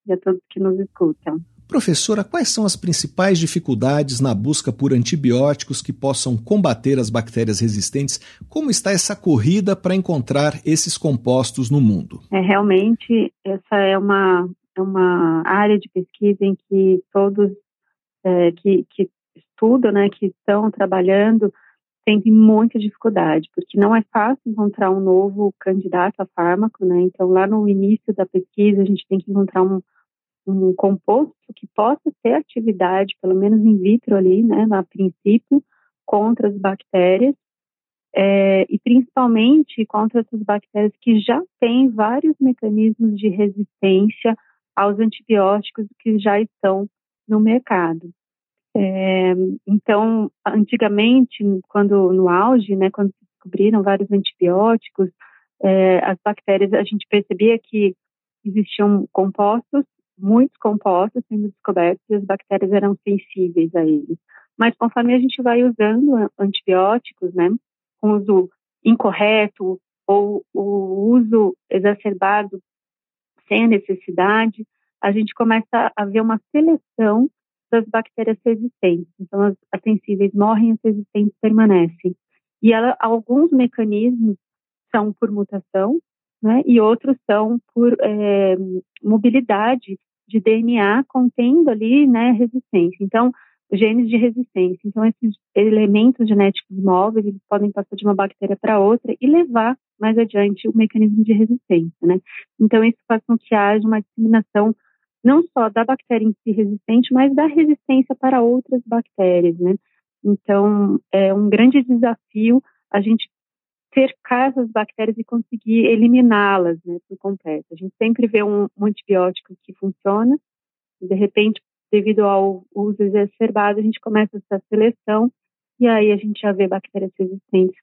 e a todos que nos escutam.
Professora, quais são as principais dificuldades na busca por antibióticos que possam combater as bactérias resistentes? Como está essa corrida para encontrar esses compostos no mundo?
É, realmente, essa é uma, é uma área de pesquisa em que todos é, que, que estudam, né, que estão trabalhando, sentem muita dificuldade, porque não é fácil encontrar um novo candidato a fármaco, né? Então, lá no início da pesquisa, a gente tem que encontrar um um composto que possa ter atividade, pelo menos in vitro ali, né, a princípio, contra as bactérias, é, e principalmente contra essas bactérias que já têm vários mecanismos de resistência aos antibióticos que já estão no mercado. É, então, antigamente, quando no auge, né, quando se descobriram vários antibióticos, é, as bactérias, a gente percebia que existiam compostos muitos compostos sendo descobertos e as bactérias eram sensíveis a eles. Mas conforme a gente vai usando antibióticos, né, com uso incorreto ou o uso exacerbado sem a necessidade, a gente começa a ver uma seleção das bactérias resistentes. Então, as, as sensíveis morrem, as resistentes permanecem. E ela, alguns mecanismos são por mutação, né, e outros são por é, mobilidade de DNA contendo ali, né, resistência. Então, genes de resistência. Então, esses elementos genéticos móveis, eles podem passar de uma bactéria para outra e levar mais adiante o mecanismo de resistência, né? Então, isso faz com que haja uma disseminação não só da bactéria em si resistente, mas da resistência para outras bactérias, né? Então, é um grande desafio a gente cercar essas bactérias e conseguir eliminá-las né, por completo. A gente sempre vê um, antibiótico que funciona, e de repente devido ao uso exacerbado, a gente começa essa seleção e aí a gente já vê bactérias resistentes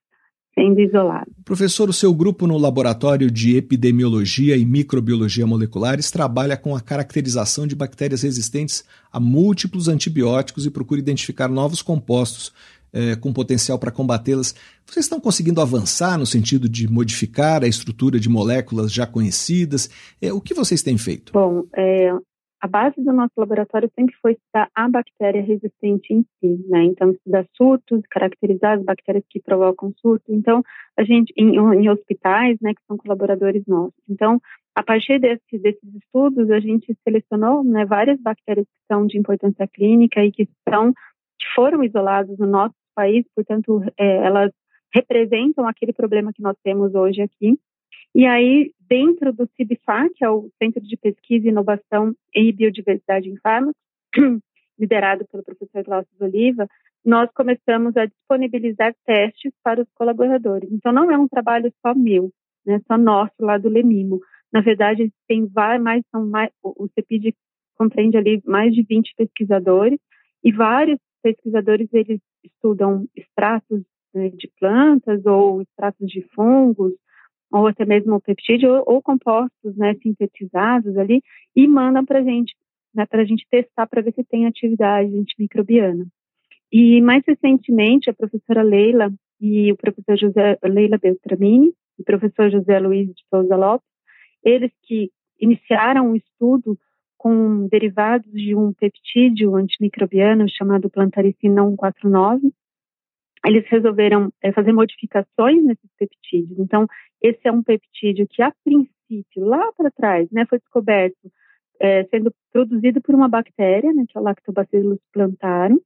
sendo isoladas.
Professor, o seu grupo no Laboratório de Epidemiologia e Microbiologia Moleculares trabalha com a caracterização de bactérias resistentes a múltiplos antibióticos e procura identificar novos compostos é, com potencial para combatê-las. Vocês estão conseguindo avançar no sentido de modificar a estrutura de moléculas já conhecidas? É, o que vocês têm feito?
Bom, é, a base do nosso laboratório sempre foi estudar a bactéria resistente em si, né? Então, estudar surtos, caracterizar as bactérias que provocam surto. Então, a gente, em, em hospitais, né, que são colaboradores nossos. Então, a partir desse, desses estudos, a gente selecionou né, várias bactérias que são de importância clínica e que são que foram isoladas no nosso país, portanto, é, elas representam aquele problema que nós temos hoje aqui. E aí, dentro do CIBFAR, que é o Centro de Pesquisa, Inovação e Biodiversidade em Fármacos, liderado pelo professor Glaucio Oliva, nós começamos a disponibilizar testes para os colaboradores. Então, não é um trabalho só meu, né, só nosso lá do Lemimo. Na verdade, tem mais, são mais, o CEPID compreende ali mais de 20 pesquisadores e vários pesquisadores eles estudam extratos né, de plantas ou extratos de fungos ou até mesmo peptídeo ou, ou compostos né, sintetizados ali e mandam para a gente, né, para a gente testar para ver se tem atividade antimicrobiana. E mais recentemente, a professora Leila e o professor José Leila Beltramini e o professor José Luiz de Souza Lopes, eles que iniciaram um estudo com derivados de um peptídeo antimicrobiano chamado plantaricina 149, eles resolveram é, fazer modificações nesses peptídeos. Então, esse é um peptídeo que, a princípio, lá para trás, né, foi descoberto é, sendo produzido por uma bactéria, né, que é o Lactobacillus plantarum.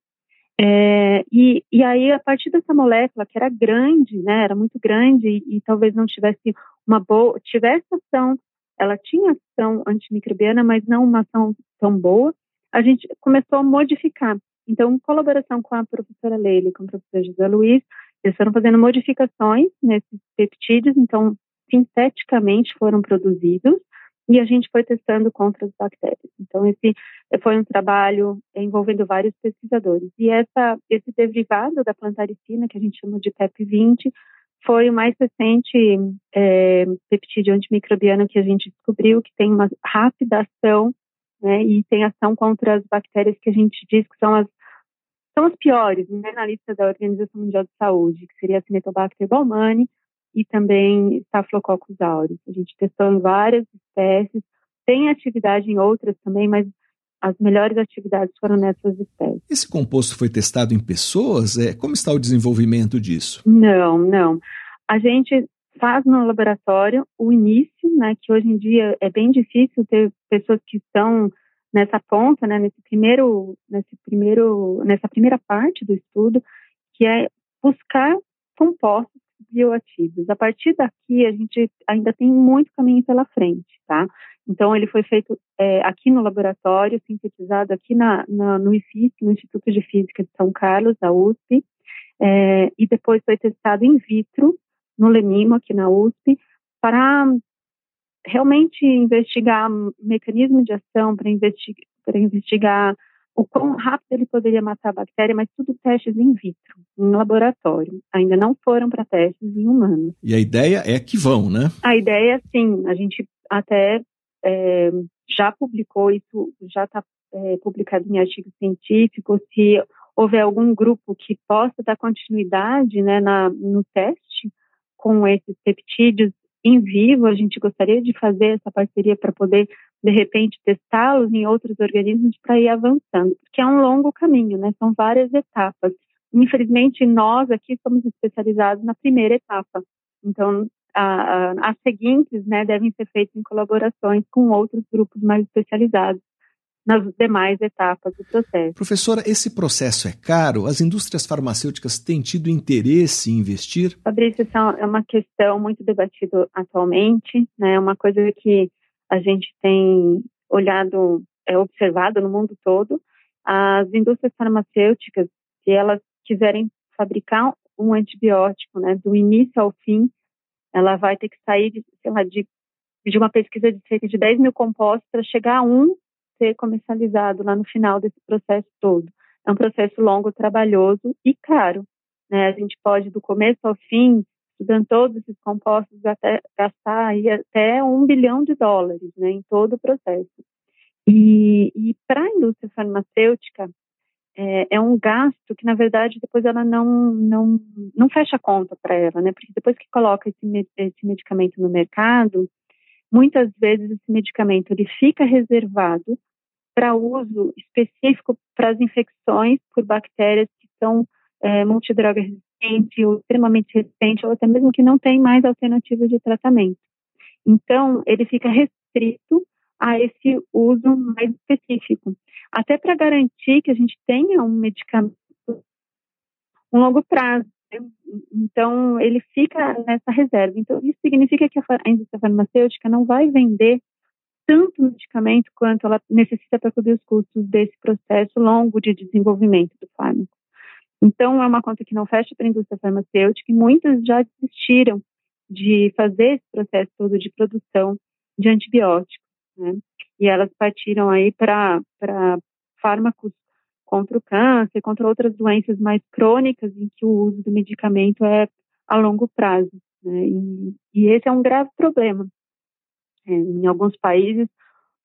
É, e, e aí, a partir dessa molécula, que era grande, né, era muito grande e, e talvez não tivesse uma boa, tivesse ação, ela tinha ação antimicrobiana, mas não uma ação tão boa, a gente começou a modificar. Então, em colaboração com a professora Leila e com o professor José Luiz, eles foram fazendo modificações nesses peptídeos, então, sinteticamente foram produzidos, e a gente foi testando contra as bactérias. Então, esse foi um trabalho envolvendo vários pesquisadores. E essa, esse derivado da plantaricina, que a gente chama de PEP20, foi o mais recente é, peptídeo antimicrobiano que a gente descobriu, que tem uma rápida ação né, e tem ação contra as bactérias que a gente diz que são as são as piores né, na lista da Organização Mundial de Saúde, que seria a Cinetobacter baumani e também Staphylococcus aureus. A gente testou em várias espécies, tem atividade em outras também, mas as melhores atividades foram nessas espécies.
Esse composto foi testado em pessoas? É, como está o desenvolvimento disso?
Não, não. A gente faz no laboratório o início, né, que hoje em dia é bem difícil ter pessoas que estão nessa ponta, né, nesse primeiro, nesse primeiro, nessa primeira parte do estudo, que é buscar compostos bioativos. A partir daqui, a gente ainda tem muito caminho pela frente, tá? Então, ele foi feito é, aqui no laboratório, sintetizado aqui na, na, no IFISC, no Instituto de Física de São Carlos, da USP, é, e depois foi testado in vitro, no Lemimo, aqui na USP, para realmente investigar mecanismo de ação, para investigar, investigar o quão rápido ele poderia matar a bactéria, mas tudo testes in vitro, em laboratório. Ainda não foram para testes em humanos.
E a ideia é que vão, né?
A ideia, sim. A gente até é, já publicou isso, já está é, publicado em artigo científico. Se houver algum grupo que possa dar continuidade né, na, no teste com esses peptídeos em vivo, a gente gostaria de fazer essa parceria para poder, de repente, testá-los em outros organismos para ir avançando, porque é um longo caminho, né? São várias etapas. Infelizmente, nós aqui somos especializados na primeira etapa. Então, a, a, as seguintes, né, devem ser feitas em colaborações com outros grupos mais especializados nas demais etapas do processo.
Professora, esse processo é caro? As indústrias farmacêuticas têm tido interesse em investir?
Fabrício, essa é uma questão muito debatida atualmente, né? É uma coisa que a gente tem olhado, é observado no mundo todo. As indústrias farmacêuticas, se elas quiserem fabricar um antibiótico, né, do início ao fim, ela vai ter que sair de, sei lá, de, de uma pesquisa de cerca de 10 mil compostos para chegar a um ser comercializado lá no final desse processo todo. É um processo longo, trabalhoso e caro. Né? A gente pode, do começo ao fim, estudando todos esses compostos, até, gastar aí até um bilhão de dólares né, em todo o processo. E, e para a indústria farmacêutica, é, é, um gasto que, na verdade, depois ela não, não, não fecha a conta para ela, né? Porque depois que coloca esse, esse medicamento no mercado, muitas vezes esse medicamento ele fica reservado para uso específico para as infecções por bactérias que são é, multidroga resistente ou extremamente resistente ou até mesmo que não tem mais alternativa de tratamento. Então, ele fica restrito a esse uso mais específico, até para garantir que a gente tenha um medicamento um longo prazo. Né? Então, ele fica nessa reserva. Então, isso significa que a indústria farmacêutica não vai vender tanto medicamento quanto ela necessita para cobrir os custos desse processo longo de desenvolvimento do fármaco. Então, é uma conta que não fecha para a indústria farmacêutica e muitas já desistiram de fazer esse processo todo de produção de antibióticos, né? E elas partiram aí para fármacos contra o câncer, contra outras doenças mais crônicas em que o uso do medicamento é a longo prazo, né? E, e esse é um grave problema. É, em alguns países,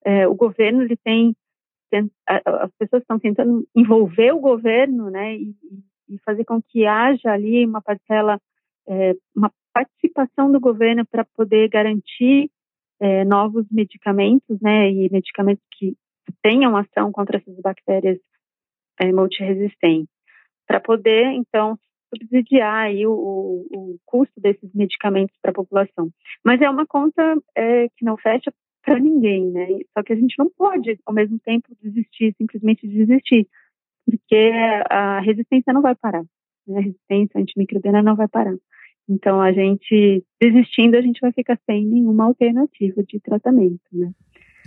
é, o governo ele tem as pessoas estão tentando envolver o governo, né, e, e fazer com que haja ali uma parcela, é, uma participação do governo para poder garantir é, novos medicamentos, né, e medicamentos que tenham ação contra essas bactérias é, multiresistentes, para poder, então, subsidiar aí o, o, o custo desses medicamentos para a população. Mas é uma conta é, que não fecha para ninguém, né? Só que a gente não pode, ao mesmo tempo, desistir, simplesmente desistir porque a resistência não vai parar. Né? A resistência antimicrobiana não vai parar. Então, a gente, desistindo, a gente vai ficar sem nenhuma alternativa de tratamento, né?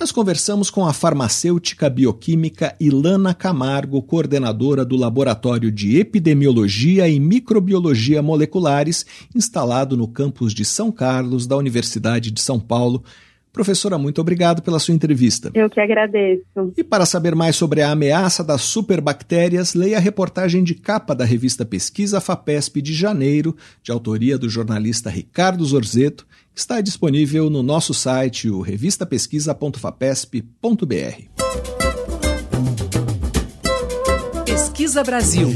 Nós conversamos com a farmacêutica bioquímica Ilana Camargo, coordenadora do Laboratório de Epidemiologia e Microbiologia Moleculares, instalado no campus de São Carlos, da Universidade de São Paulo, Professora, muito obrigado pela sua entrevista.
Eu que agradeço.
E para saber mais sobre a ameaça das superbactérias, leia a reportagem de capa da revista Pesquisa FAPESP de janeiro, de autoria do jornalista Ricardo Zorzeto, que está disponível no nosso site, o revistapesquisa.fapesp.br.
Pesquisa Brasil.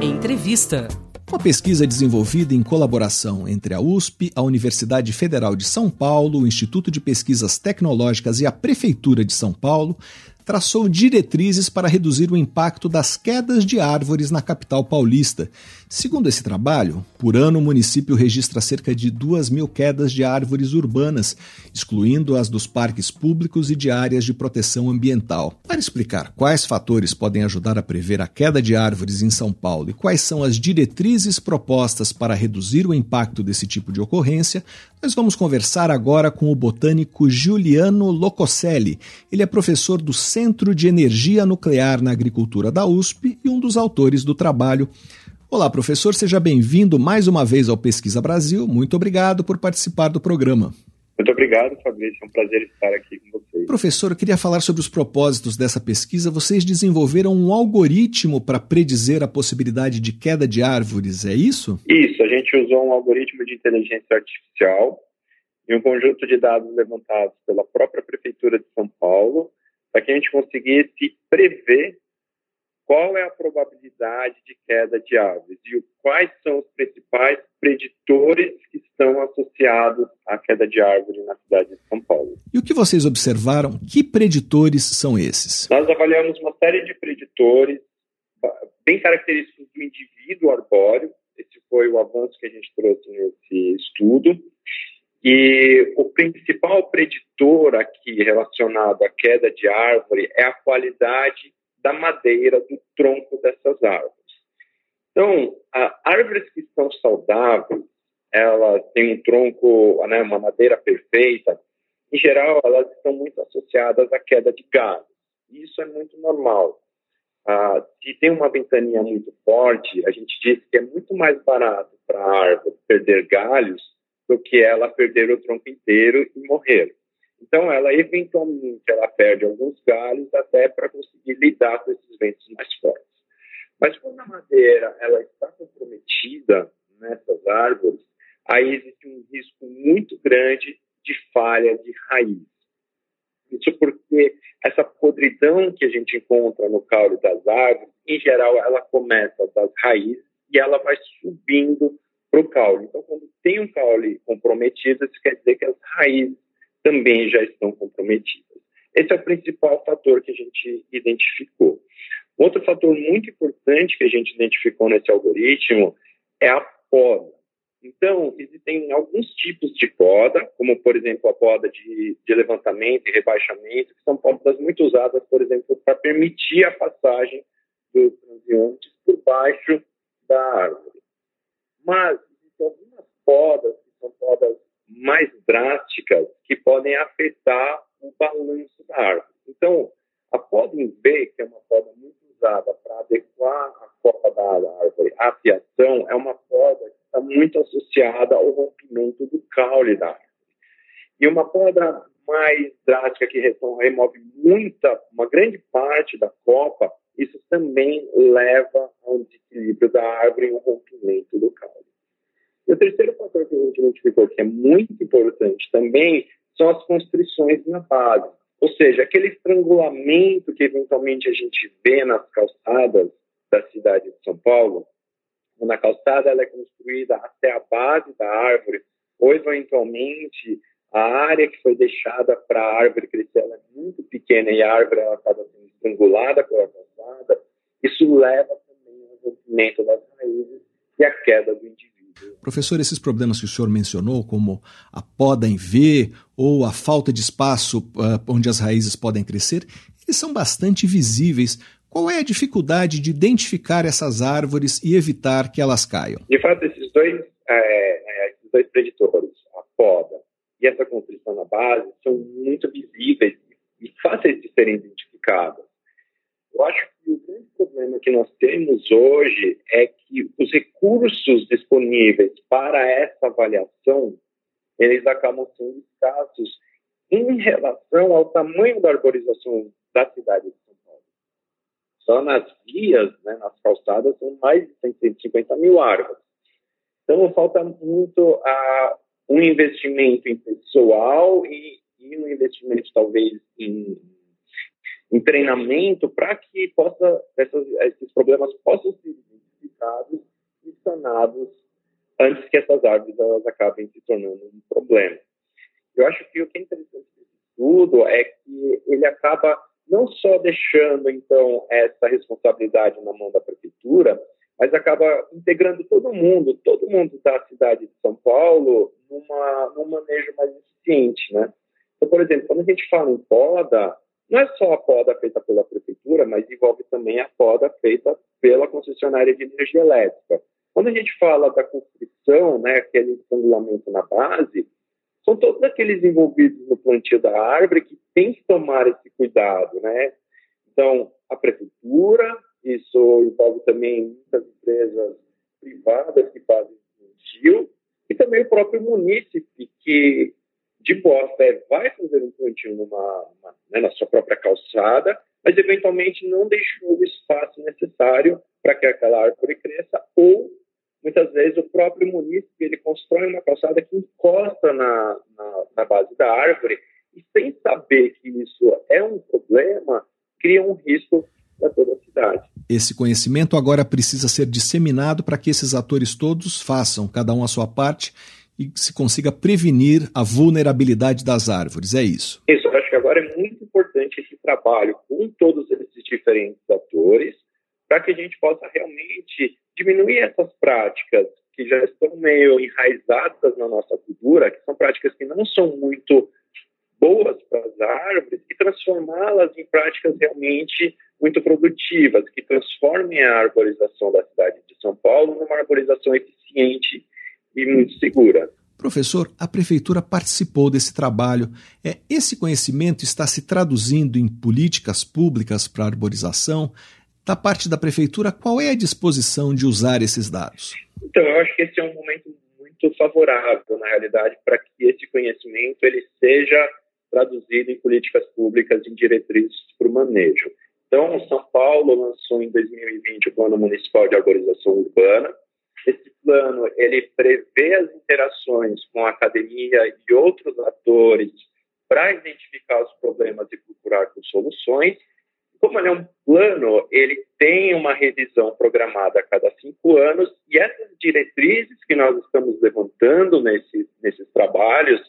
Entrevista.
Uma pesquisa desenvolvida em colaboração entre a USP, a Universidade Federal de São Paulo, o Instituto de Pesquisas Tecnológicas e a Prefeitura de São Paulo traçou diretrizes para reduzir o impacto das quedas de árvores na capital paulista. Segundo esse trabalho, por ano o município registra cerca de 2 mil quedas de árvores urbanas, excluindo as dos parques públicos e de áreas de proteção ambiental. Para explicar quais fatores podem ajudar a prever a queda de árvores em São Paulo e quais são as diretrizes propostas para reduzir o impacto desse tipo de ocorrência, nós vamos conversar agora com o botânico Giuliano Locoselli. Ele é professor do Centro de Energia Nuclear na Agricultura da USP e um dos autores do trabalho. Olá, professor, seja bem-vindo mais uma vez ao Pesquisa Brasil. Muito obrigado por participar do programa.
Muito obrigado, Fabrício. É um prazer estar aqui com vocês.
Professor, eu queria falar sobre os propósitos dessa pesquisa. Vocês desenvolveram um algoritmo para predizer a possibilidade de queda de árvores, é isso?
Isso, a gente usou um algoritmo de inteligência artificial e um conjunto de dados levantados pela própria Prefeitura de São Paulo para que a gente conseguisse prever qual é a probabilidade de queda de árvores e quais são os principais preditores que estão associados à queda de árvore na cidade de São Paulo.
E o que vocês observaram? Que preditores são esses?
Nós avaliamos uma série de preditores bem característicos do indivíduo arbóreo. Esse foi o avanço que a gente trouxe nesse estudo. E o principal preditor aqui relacionado à queda de árvore é a qualidade da madeira do tronco dessas árvores. Então, árvores que estão saudáveis, elas têm um tronco, né, uma madeira perfeita, em geral, elas estão muito associadas à queda de galhos. Isso é muito normal. Ah, se tem uma ventania muito forte, a gente diz que é muito mais barato para a árvore perder galhos do que ela perder o tronco inteiro e morrer. Então, ela eventualmente ela perde alguns galhos até para conseguir lidar com esses ventos mais fortes. Mas quando a madeira ela está comprometida nessas árvores, aí existe um risco muito grande de falha de raiz. Isso porque essa podridão que a gente encontra no caule das árvores, em geral, ela começa das raízes e ela vai subindo para o caule. Então, quando tem um caule comprometido, isso quer dizer que as raízes também já estão comprometidas. Esse é o principal fator que a gente identificou. Outro fator muito importante que a gente identificou nesse algoritmo é a poda. Então, existem alguns tipos de poda, como, por exemplo, a poda de, de levantamento e rebaixamento, que são podas muito usadas, por exemplo, para permitir a passagem dos transeuntes por baixo da árvore. Mas existem algumas podas, que são podas mais drásticas, que podem afetar o balanço da árvore. Então, a poda em V, que é uma poda muito usada para adequar a copa da árvore à fiação, é uma poda que está muito associada ao rompimento do caule da árvore. E uma poda mais drástica que remove muita, uma grande parte da copa, isso também leva a um desequilíbrio da árvore e um rompimento do caule. O terceiro fator que a gente identificou que é muito importante também são as constrições na base. Ou seja, aquele estrangulamento que eventualmente a gente vê nas calçadas da cidade de São Paulo, na calçada ela é construída até a base da árvore, ou eventualmente a área que foi deixada para a árvore crescer ela é muito pequena e a árvore ela acaba sendo estrangulada pela calçada, isso leva também ao rompimento das raízes e a queda do indivíduo.
Professor, esses problemas que o senhor mencionou, como a poda em V ou a falta de espaço uh, onde as raízes podem crescer, eles são bastante visíveis. Qual é a dificuldade de identificar essas árvores e evitar que elas caiam?
De fato, esses dois, é, é esses dois preditores, a poda e essa constrição na base, são muito visíveis e fáceis de serem identificadas. Eu acho o grande problema que nós temos hoje é que os recursos disponíveis para essa avaliação, eles acabam sendo escassos em relação ao tamanho da arborização da cidade de São Paulo. Só nas vias, né, nas calçadas, são mais de 150 mil árvores. Então, falta muito a, um investimento em pessoal e, e um investimento, talvez, em em treinamento para que possa, essas, esses problemas possam ser identificados e sanados antes que essas árvores elas acabem se tornando um problema. Eu acho que o que é interessante desse estudo é que ele acaba não só deixando, então, essa responsabilidade na mão da prefeitura, mas acaba integrando todo mundo, todo mundo da cidade de São Paulo, numa, num manejo mais eficiente, né? Então, por exemplo, quando a gente fala em poda, não é só a poda feita pela prefeitura, mas envolve também a poda feita pela concessionária de energia elétrica. Quando a gente fala da construção, né, aquele estrangulamento na base, são todos aqueles envolvidos no plantio da árvore que têm que tomar esse cuidado, né? Então, a prefeitura, isso envolve também muitas empresas privadas que fazem plantio, e também o próprio munícipe, que de boa fé vai fazer um plantio numa, uma, né, na sua própria calçada, mas eventualmente não deixou o espaço necessário para que aquela árvore cresça, ou muitas vezes o próprio município ele constrói uma calçada que encosta na, na, na base da árvore e sem saber que isso é um problema, cria um risco para toda a cidade.
Esse conhecimento agora precisa ser disseminado para que esses atores todos façam, cada um a sua parte, e se consiga prevenir a vulnerabilidade das árvores. É isso.
Isso, eu acho que agora é muito importante esse trabalho com todos esses diferentes atores para que a gente possa realmente diminuir essas práticas que já estão meio enraizadas na nossa cultura, que são práticas que não são muito boas para as árvores e transformá-las em práticas realmente muito produtivas, que transformem a arborização da cidade de São Paulo numa arborização eficiente e muito segura.
Professor, a prefeitura participou desse trabalho. É, esse conhecimento está se traduzindo em políticas públicas para arborização? Da parte da prefeitura, qual é a disposição de usar esses dados?
Então, eu acho que esse é um momento muito favorável, na realidade, para que esse conhecimento ele seja traduzido em políticas públicas em diretrizes para o manejo. Então, São Paulo lançou em 2020 o Plano Municipal de Arborização Urbana. Plano ele prevê as interações com a academia e outros atores para identificar os problemas e procurar soluções. Como ele é um plano, ele tem uma revisão programada a cada cinco anos e essas diretrizes que nós estamos levantando nesse, nesses trabalhos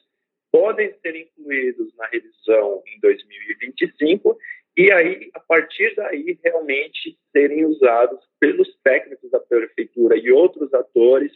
podem ser incluídos na revisão em 2025 e aí, a partir daí, realmente serem usados pelos técnicos da prefeitura e outros atores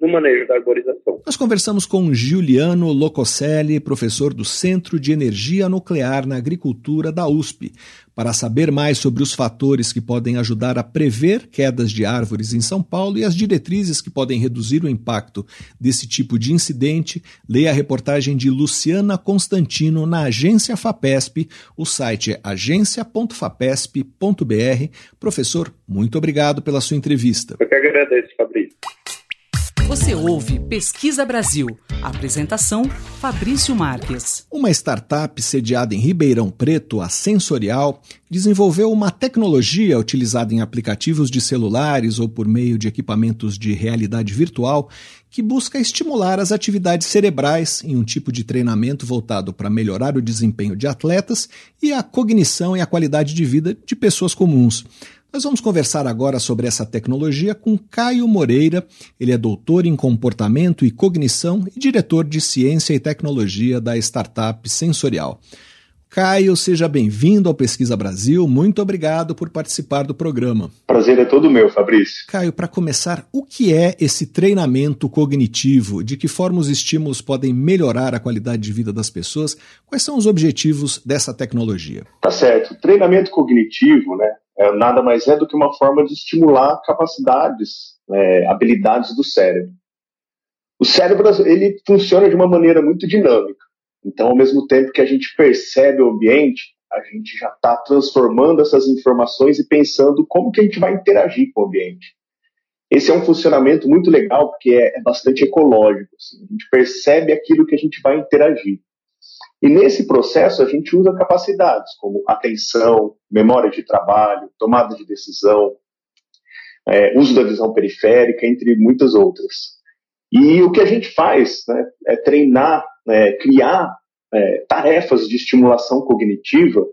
no manejo da arborização.
Nós conversamos com Giuliano Locoselli, professor do Centro de Energia Nuclear na Agricultura da USP, para saber mais sobre os fatores que podem ajudar a prever quedas de árvores em São Paulo e as diretrizes que podem reduzir o impacto desse tipo de incidente, leia a reportagem de Luciana Constantino na agência FAPESP. O site é agência.fapesp.br. Professor, muito obrigado pela sua entrevista.
Eu que agradeço, Fabrício.
Você ouve Pesquisa Brasil. Apresentação: Fabrício Marques.
Uma startup sediada em Ribeirão Preto, a Sensorial, desenvolveu uma tecnologia utilizada em aplicativos de celulares ou por meio de equipamentos de realidade virtual que busca estimular as atividades cerebrais em um tipo de treinamento voltado para melhorar o desempenho de atletas e a cognição e a qualidade de vida de pessoas comuns. Nós vamos conversar agora sobre essa tecnologia com Caio Moreira. Ele é doutor em comportamento e cognição e diretor de ciência e tecnologia da startup Sensorial. Caio, seja bem-vindo ao Pesquisa Brasil. Muito obrigado por participar do programa.
Prazer é todo meu, Fabrício.
Caio, para começar, o que é esse treinamento cognitivo? De que forma os estímulos podem melhorar a qualidade de vida das pessoas? Quais são os objetivos dessa tecnologia?
Tá certo. treinamento cognitivo, né, é, nada mais é do que uma forma de estimular capacidades, é, habilidades do cérebro. O cérebro ele funciona de uma maneira muito dinâmica. Então, ao mesmo tempo que a gente percebe o ambiente, a gente já está transformando essas informações e pensando como que a gente vai interagir com o ambiente. Esse é um funcionamento muito legal porque é, é bastante ecológico. Assim. A gente percebe aquilo que a gente vai interagir. E nesse processo a gente usa capacidades como atenção, memória de trabalho, tomada de decisão, é, uso da visão periférica, entre muitas outras. E o que a gente faz né, é treinar, é, criar é, tarefas de estimulação cognitiva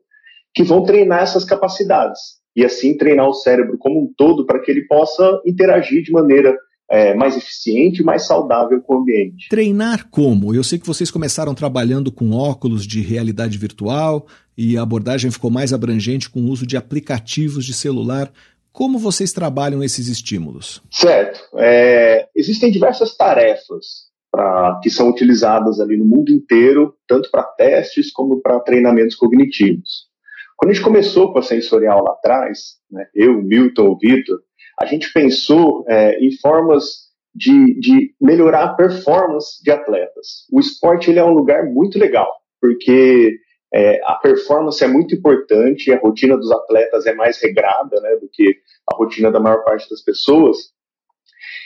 que vão treinar essas capacidades e assim treinar o cérebro como um todo para que ele possa interagir de maneira é, mais eficiente, mais saudável com o ambiente.
Treinar como? Eu sei que vocês começaram trabalhando com óculos de realidade virtual e a abordagem ficou mais abrangente com o uso de aplicativos de celular. Como vocês trabalham esses estímulos?
Certo. É, existem diversas tarefas pra, que são utilizadas ali no mundo inteiro, tanto para testes como para treinamentos cognitivos. Quando a gente começou com a sensorial lá atrás, né, eu, Milton, o Vitor, a gente pensou é, em formas de, de, melhorar a performance de atletas. O esporte ele é um lugar muito legal, porque é, a performance é muito importante, a rotina dos atletas é mais regrada né, do que a rotina da maior parte das pessoas.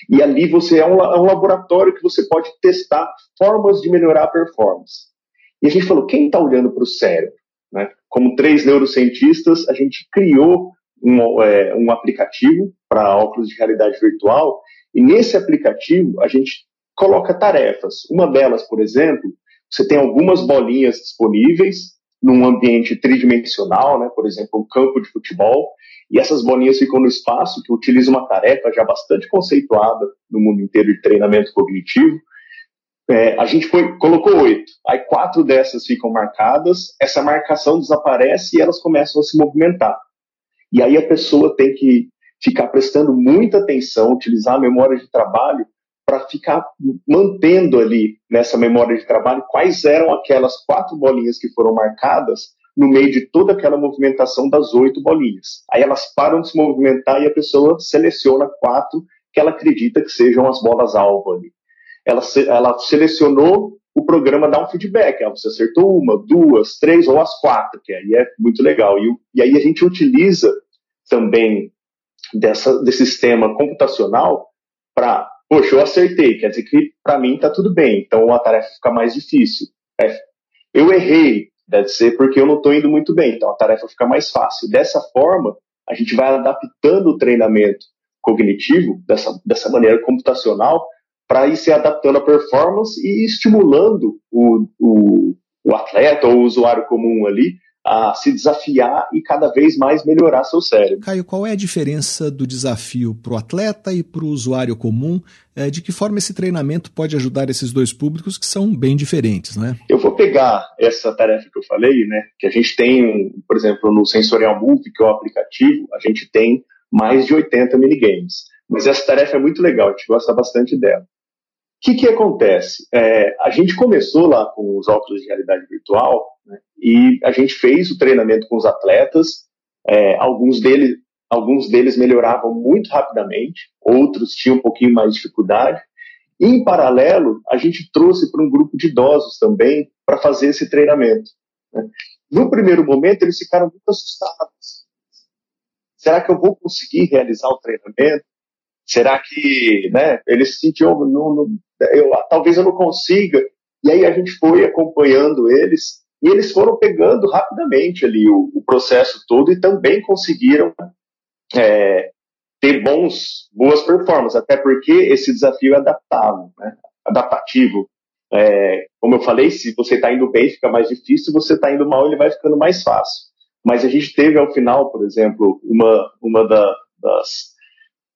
E ali você é um, é um laboratório que você pode testar formas de melhorar a performance. E a gente falou, quem está olhando para o cérebro? Né? Como três neurocientistas, a gente criou um, é, um aplicativo para óculos de realidade virtual, e nesse aplicativo a gente coloca tarefas. Uma delas, por exemplo, você tem algumas bolinhas disponíveis num ambiente tridimensional, né, por exemplo, um campo de futebol, e essas bolinhas ficam no espaço, que utiliza uma tarefa já bastante conceituada no mundo inteiro de treinamento cognitivo. É, a gente foi, colocou oito, aí quatro dessas ficam marcadas, essa marcação desaparece e elas começam a se movimentar. E aí a pessoa tem que ficar prestando muita atenção, utilizar a memória de trabalho para ficar mantendo ali nessa memória de trabalho quais eram aquelas quatro bolinhas que foram marcadas no meio de toda aquela movimentação das oito bolinhas. Aí elas param de se movimentar e a pessoa seleciona quatro que ela acredita que sejam as bolas-alvo ali. Ela, ela selecionou, o programa dá um feedback. Ah, você acertou uma, duas, três ou as quatro, que aí é muito legal. E, e aí a gente utiliza também dessa, desse sistema computacional para, poxa, eu acertei, quer dizer que para mim está tudo bem, então a tarefa fica mais difícil. É, eu errei, Deve ser porque eu não estou indo muito bem, então a tarefa fica mais fácil. Dessa forma, a gente vai adaptando o treinamento cognitivo, dessa, dessa maneira computacional, para ir se adaptando à performance e estimulando o, o, o atleta ou o usuário comum ali a se desafiar e cada vez mais melhorar seu cérebro.
Caio, qual é a diferença do desafio para o atleta e para o usuário comum? É, de que forma esse treinamento pode ajudar esses dois públicos que são bem diferentes, né?
Eu vou pegar essa tarefa que eu falei, né? Que a gente tem, por exemplo, no Sensorial Move, que é o aplicativo, a gente tem mais de 80 minigames. Mas essa tarefa é muito legal, a gente gosta bastante dela. O que, que acontece? É, a gente começou lá com os óculos de realidade virtual né, e a gente fez o treinamento com os atletas. É, alguns, deles, alguns deles melhoravam muito rapidamente, outros tinham um pouquinho mais de dificuldade. E, em paralelo, a gente trouxe para um grupo de idosos também para fazer esse treinamento. Né. No primeiro momento, eles ficaram muito assustados. Será que eu vou conseguir realizar o treinamento? Será que né, eles se sentiam, não, não, eu, talvez eu não consiga. E aí a gente foi acompanhando eles e eles foram pegando rapidamente ali o, o processo todo e também conseguiram é, ter bons, boas performances, até porque esse desafio é adaptável, né? adaptativo. É, como eu falei, se você está indo bem, fica mais difícil, se você está indo mal, ele vai ficando mais fácil. Mas a gente teve ao final, por exemplo, uma, uma da, das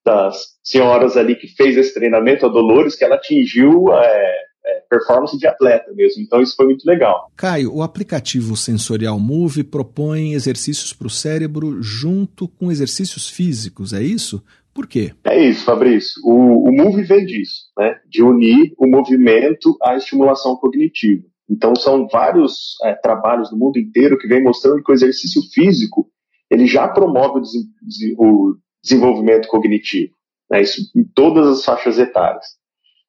das senhoras ali que fez esse treinamento, a Dolores, que ela atingiu é, é, performance de atleta mesmo. Então isso foi muito legal.
Caio, o aplicativo Sensorial Move propõe exercícios para o cérebro junto com exercícios físicos, é isso? Por quê?
É isso, Fabrício. O, o Move vem disso, né? De unir o movimento à estimulação cognitiva. Então são vários é, trabalhos no mundo inteiro que vem mostrando que o exercício físico ele já promove o, o desenvolvimento cognitivo, né, isso em todas as faixas etárias.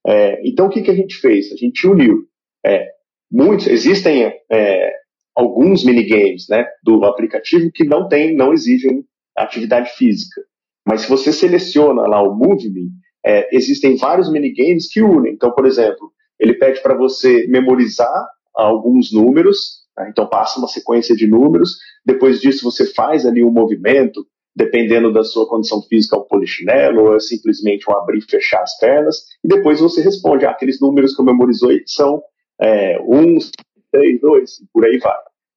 É, então, o que, que a gente fez? A gente uniu é, muitos, existem é, alguns minigames né, do aplicativo que não tem, não exigem atividade física. Mas se você seleciona lá o Move Me, é, existem vários minigames que unem. Então, por exemplo, ele pede para você memorizar alguns números, né, então passa uma sequência de números, depois disso você faz ali um movimento, dependendo da sua condição física, o polichinelo, ou é simplesmente um abrir e fechar as pernas, e depois você responde, ah, aqueles números que eu memorizei são é, um, três, dois, e por aí vai.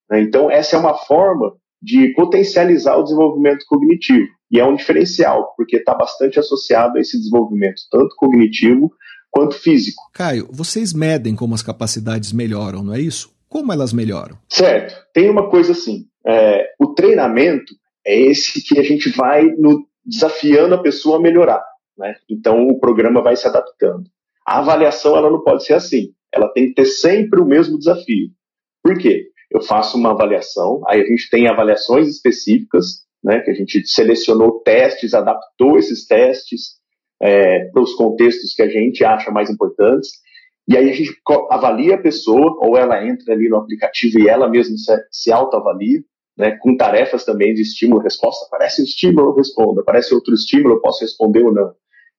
Né? Então, essa é uma forma de potencializar o desenvolvimento cognitivo, e é um diferencial, porque está bastante associado a esse desenvolvimento, tanto cognitivo quanto físico.
Caio, vocês medem como as capacidades melhoram, não é isso? Como elas melhoram?
Certo. Tem uma coisa assim, é, o treinamento é esse que a gente vai no, desafiando a pessoa a melhorar. Né? Então o programa vai se adaptando. A avaliação ela não pode ser assim. Ela tem que ter sempre o mesmo desafio. Por quê? Eu faço uma avaliação, aí a gente tem avaliações específicas, né, que a gente selecionou testes, adaptou esses testes é, para os contextos que a gente acha mais importantes, e aí a gente avalia a pessoa, ou ela entra ali no aplicativo e ela mesma se, se autoavalia, né, com tarefas também de estímulo resposta. Aparece um estímulo, eu respondo. Aparece outro estímulo, eu posso responder ou não.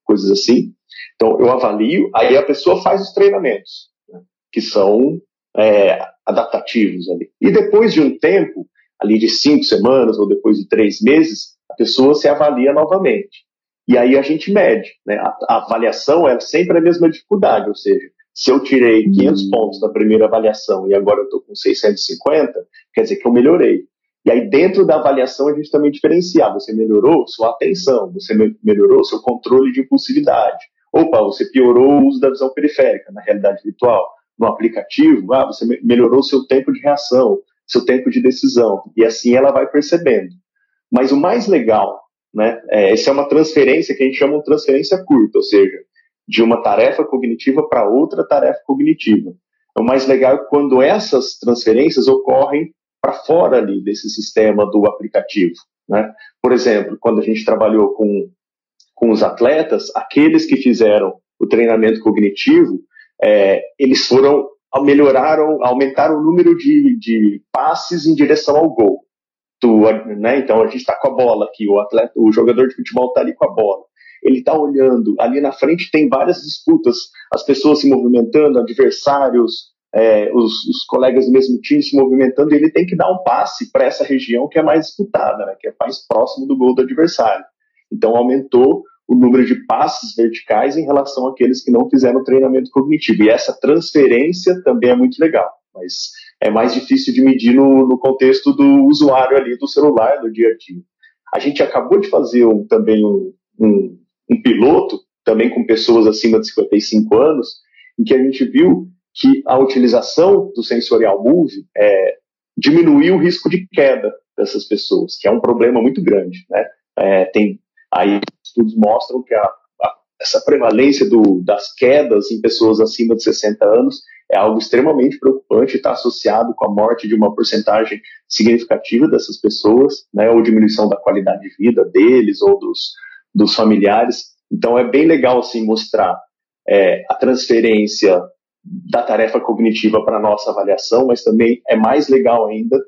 Coisas assim. Então, eu avalio, aí a pessoa faz os treinamentos, né, que são é, adaptativos ali. E depois de um tempo, ali de cinco semanas ou depois de três meses, a pessoa se avalia novamente. E aí a gente mede. Né? A, a avaliação é sempre a mesma dificuldade, ou seja, se eu tirei 500 uhum. pontos na primeira avaliação e agora eu estou com 650, quer dizer que eu melhorei. E aí, dentro da avaliação, a gente também diferencia. Você melhorou sua atenção, você melhorou seu controle de impulsividade. Opa, você piorou o uso da visão periférica na realidade virtual. No aplicativo, ah, você melhorou seu tempo de reação, seu tempo de decisão. E assim ela vai percebendo. Mas o mais legal, né, é, essa é uma transferência que a gente chama de transferência curta, ou seja, de uma tarefa cognitiva para outra tarefa cognitiva. O mais legal é quando essas transferências ocorrem para fora ali desse sistema do aplicativo. Né? Por exemplo, quando a gente trabalhou com, com os atletas, aqueles que fizeram o treinamento cognitivo, é, eles foram, melhoraram, aumentaram o número de, de passes em direção ao gol. Do, né? Então a gente está com a bola aqui, o atleta, o jogador de futebol está ali com a bola. Ele está olhando, ali na frente tem várias disputas, as pessoas se movimentando, adversários, é, os, os, colegas do mesmo time se movimentando, ele tem que dar um passe para essa região que é mais disputada, né, que é mais próximo do gol do adversário. Então aumentou o número de passes verticais em relação àqueles que não fizeram treinamento cognitivo. E essa transferência também é muito legal, mas é mais difícil de medir no, no contexto do usuário ali do celular, do dia a dia. A gente acabou de fazer um, também um, um, um piloto, também com pessoas acima de 55 anos, em que a gente viu que a utilização do sensorial move é, diminuiu o risco de queda dessas pessoas, que é um problema muito grande. Né? É, tem Aí estudos mostram que a, a, essa prevalência do, das quedas em pessoas acima de 60 anos é algo extremamente preocupante e está associado com a morte de uma porcentagem significativa dessas pessoas, né, ou diminuição da qualidade de vida deles ou dos, dos familiares. Então é bem legal assim mostrar é, a transferência da tarefa cognitiva para a nossa avaliação, mas também é mais legal ainda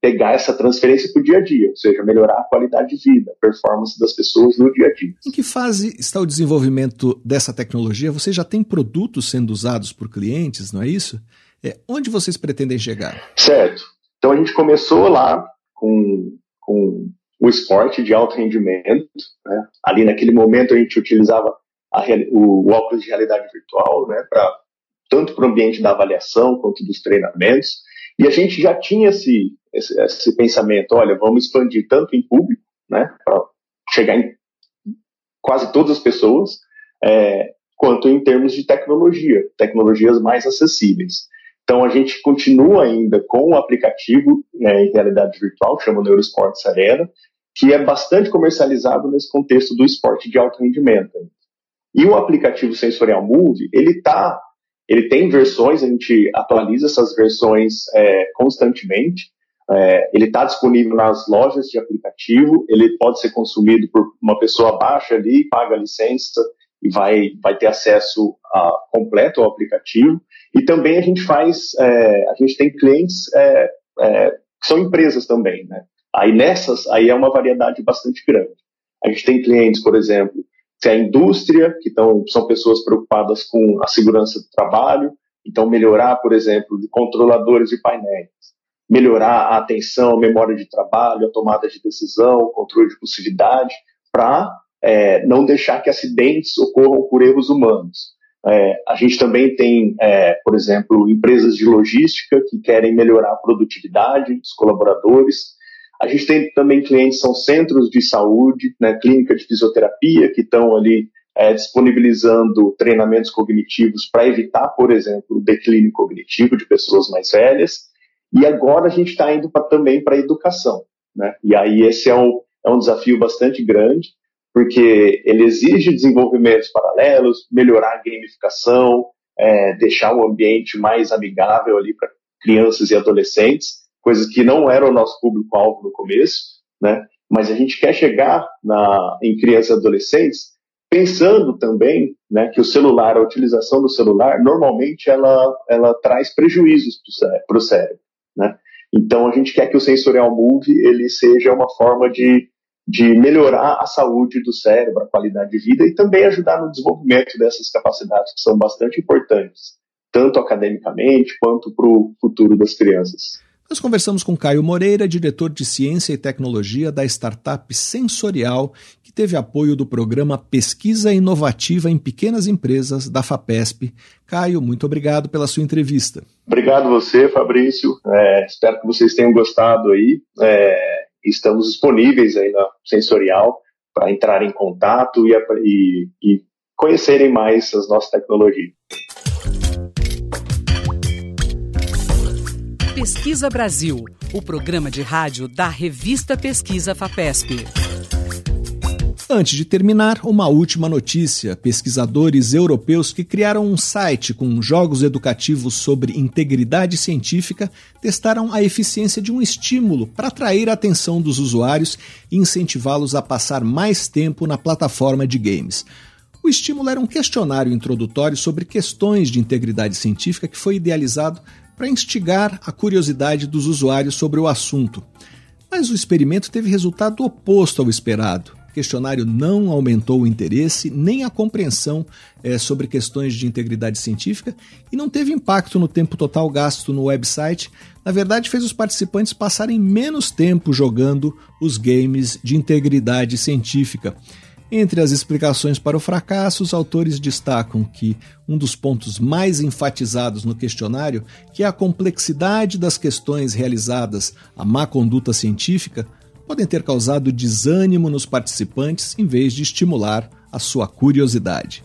pegar essa transferência para o dia a dia, ou seja, melhorar a qualidade de vida, a performance das pessoas no dia a dia.
Em que fase está o desenvolvimento dessa tecnologia? Você já tem produtos sendo usados por clientes, não é isso? É, onde vocês pretendem chegar?
Certo. Então a gente começou lá com, com o esporte de alto rendimento. Né? Ali naquele momento a gente utilizava a, o, o óculos de realidade virtual, né, para tanto para o ambiente da avaliação quanto dos treinamentos. E a gente já tinha esse, esse, esse pensamento, olha, vamos expandir tanto em público, né, para chegar em quase todas as pessoas, é, quanto em termos de tecnologia, tecnologias mais acessíveis. Então a gente continua ainda com o aplicativo né, em realidade virtual, que chama Neurosports Arena, que é bastante comercializado nesse contexto do esporte de alto rendimento. E o aplicativo Sensorial Move, ele está ele tem versões, a gente atualiza essas versões é, constantemente. É, ele está disponível nas lojas de aplicativo, ele pode ser consumido por uma pessoa baixa ali, paga a licença e vai, vai ter acesso a, completo ao aplicativo. E também a gente faz, é, a gente tem clientes é, é, que são empresas também, né? Aí nessas, aí é uma variedade bastante grande. A gente tem clientes, por exemplo, se é a indústria, que tão, são pessoas preocupadas com a segurança do trabalho, então melhorar, por exemplo, de controladores de painéis, melhorar a atenção, a memória de trabalho, a tomada de decisão, o controle de possibilidade, para é, não deixar que acidentes ocorram por erros humanos. É, a gente também tem, é, por exemplo, empresas de logística que querem melhorar a produtividade dos colaboradores, a gente tem também clientes, são centros de saúde, né, clínica de fisioterapia, que estão ali é, disponibilizando treinamentos cognitivos para evitar, por exemplo, o declínio cognitivo de pessoas mais velhas. E agora a gente está indo pra, também para a educação. Né? E aí esse é um, é um desafio bastante grande, porque ele exige desenvolvimentos paralelos, melhorar a gamificação, é, deixar o ambiente mais amigável ali para crianças e adolescentes coisas que não eram o nosso público-alvo no começo, né? Mas a gente quer chegar na, em crianças e adolescentes pensando também né, que o celular, a utilização do celular, normalmente ela, ela traz prejuízos para o cérebro. Né? Então a gente quer que o Sensorial Move ele seja uma forma de, de melhorar a saúde do cérebro, a qualidade de vida e também ajudar no desenvolvimento dessas capacidades que são bastante importantes, tanto academicamente quanto para o futuro das crianças.
Nós conversamos com Caio Moreira, diretor de Ciência e Tecnologia da startup Sensorial, que teve apoio do programa Pesquisa Inovativa em Pequenas Empresas da FAPESP. Caio, muito obrigado pela sua entrevista.
Obrigado você, Fabrício. É, espero que vocês tenham gostado aí. É, estamos disponíveis aí na Sensorial para entrar em contato e, e, e conhecerem mais as nossas tecnologias.
Pesquisa Brasil, o programa de rádio da revista Pesquisa FAPESP.
Antes de terminar, uma última notícia. Pesquisadores europeus que criaram um site com jogos educativos sobre integridade científica testaram a eficiência de um estímulo para atrair a atenção dos usuários e incentivá-los a passar mais tempo na plataforma de games. O estímulo era um questionário introdutório sobre questões de integridade científica que foi idealizado para instigar a curiosidade dos usuários sobre o assunto. Mas o experimento teve resultado oposto ao esperado. O questionário não aumentou o interesse nem a compreensão é, sobre questões de integridade científica e não teve impacto no tempo total gasto no website. Na verdade, fez os participantes passarem menos tempo jogando os games de integridade científica. Entre as explicações para o fracasso, os autores destacam que um dos pontos mais enfatizados no questionário, que é a complexidade das questões realizadas à má conduta científica, podem ter causado desânimo nos participantes em vez de estimular a sua curiosidade.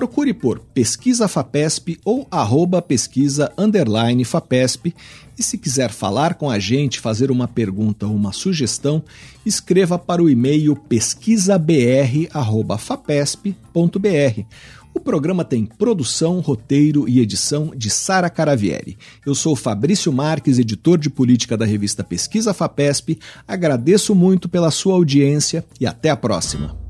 procure por Pesquisa FAPESP ou arroba pesquisa underline FAPESP e se quiser falar com a gente, fazer uma pergunta ou uma sugestão, escreva para o e-mail pesquisabr@fapesp.br. O programa tem produção, roteiro e edição de Sara Caravieri. Eu sou Fabrício Marques, editor de política da revista Pesquisa FAPESP. Agradeço muito pela sua audiência e até a próxima.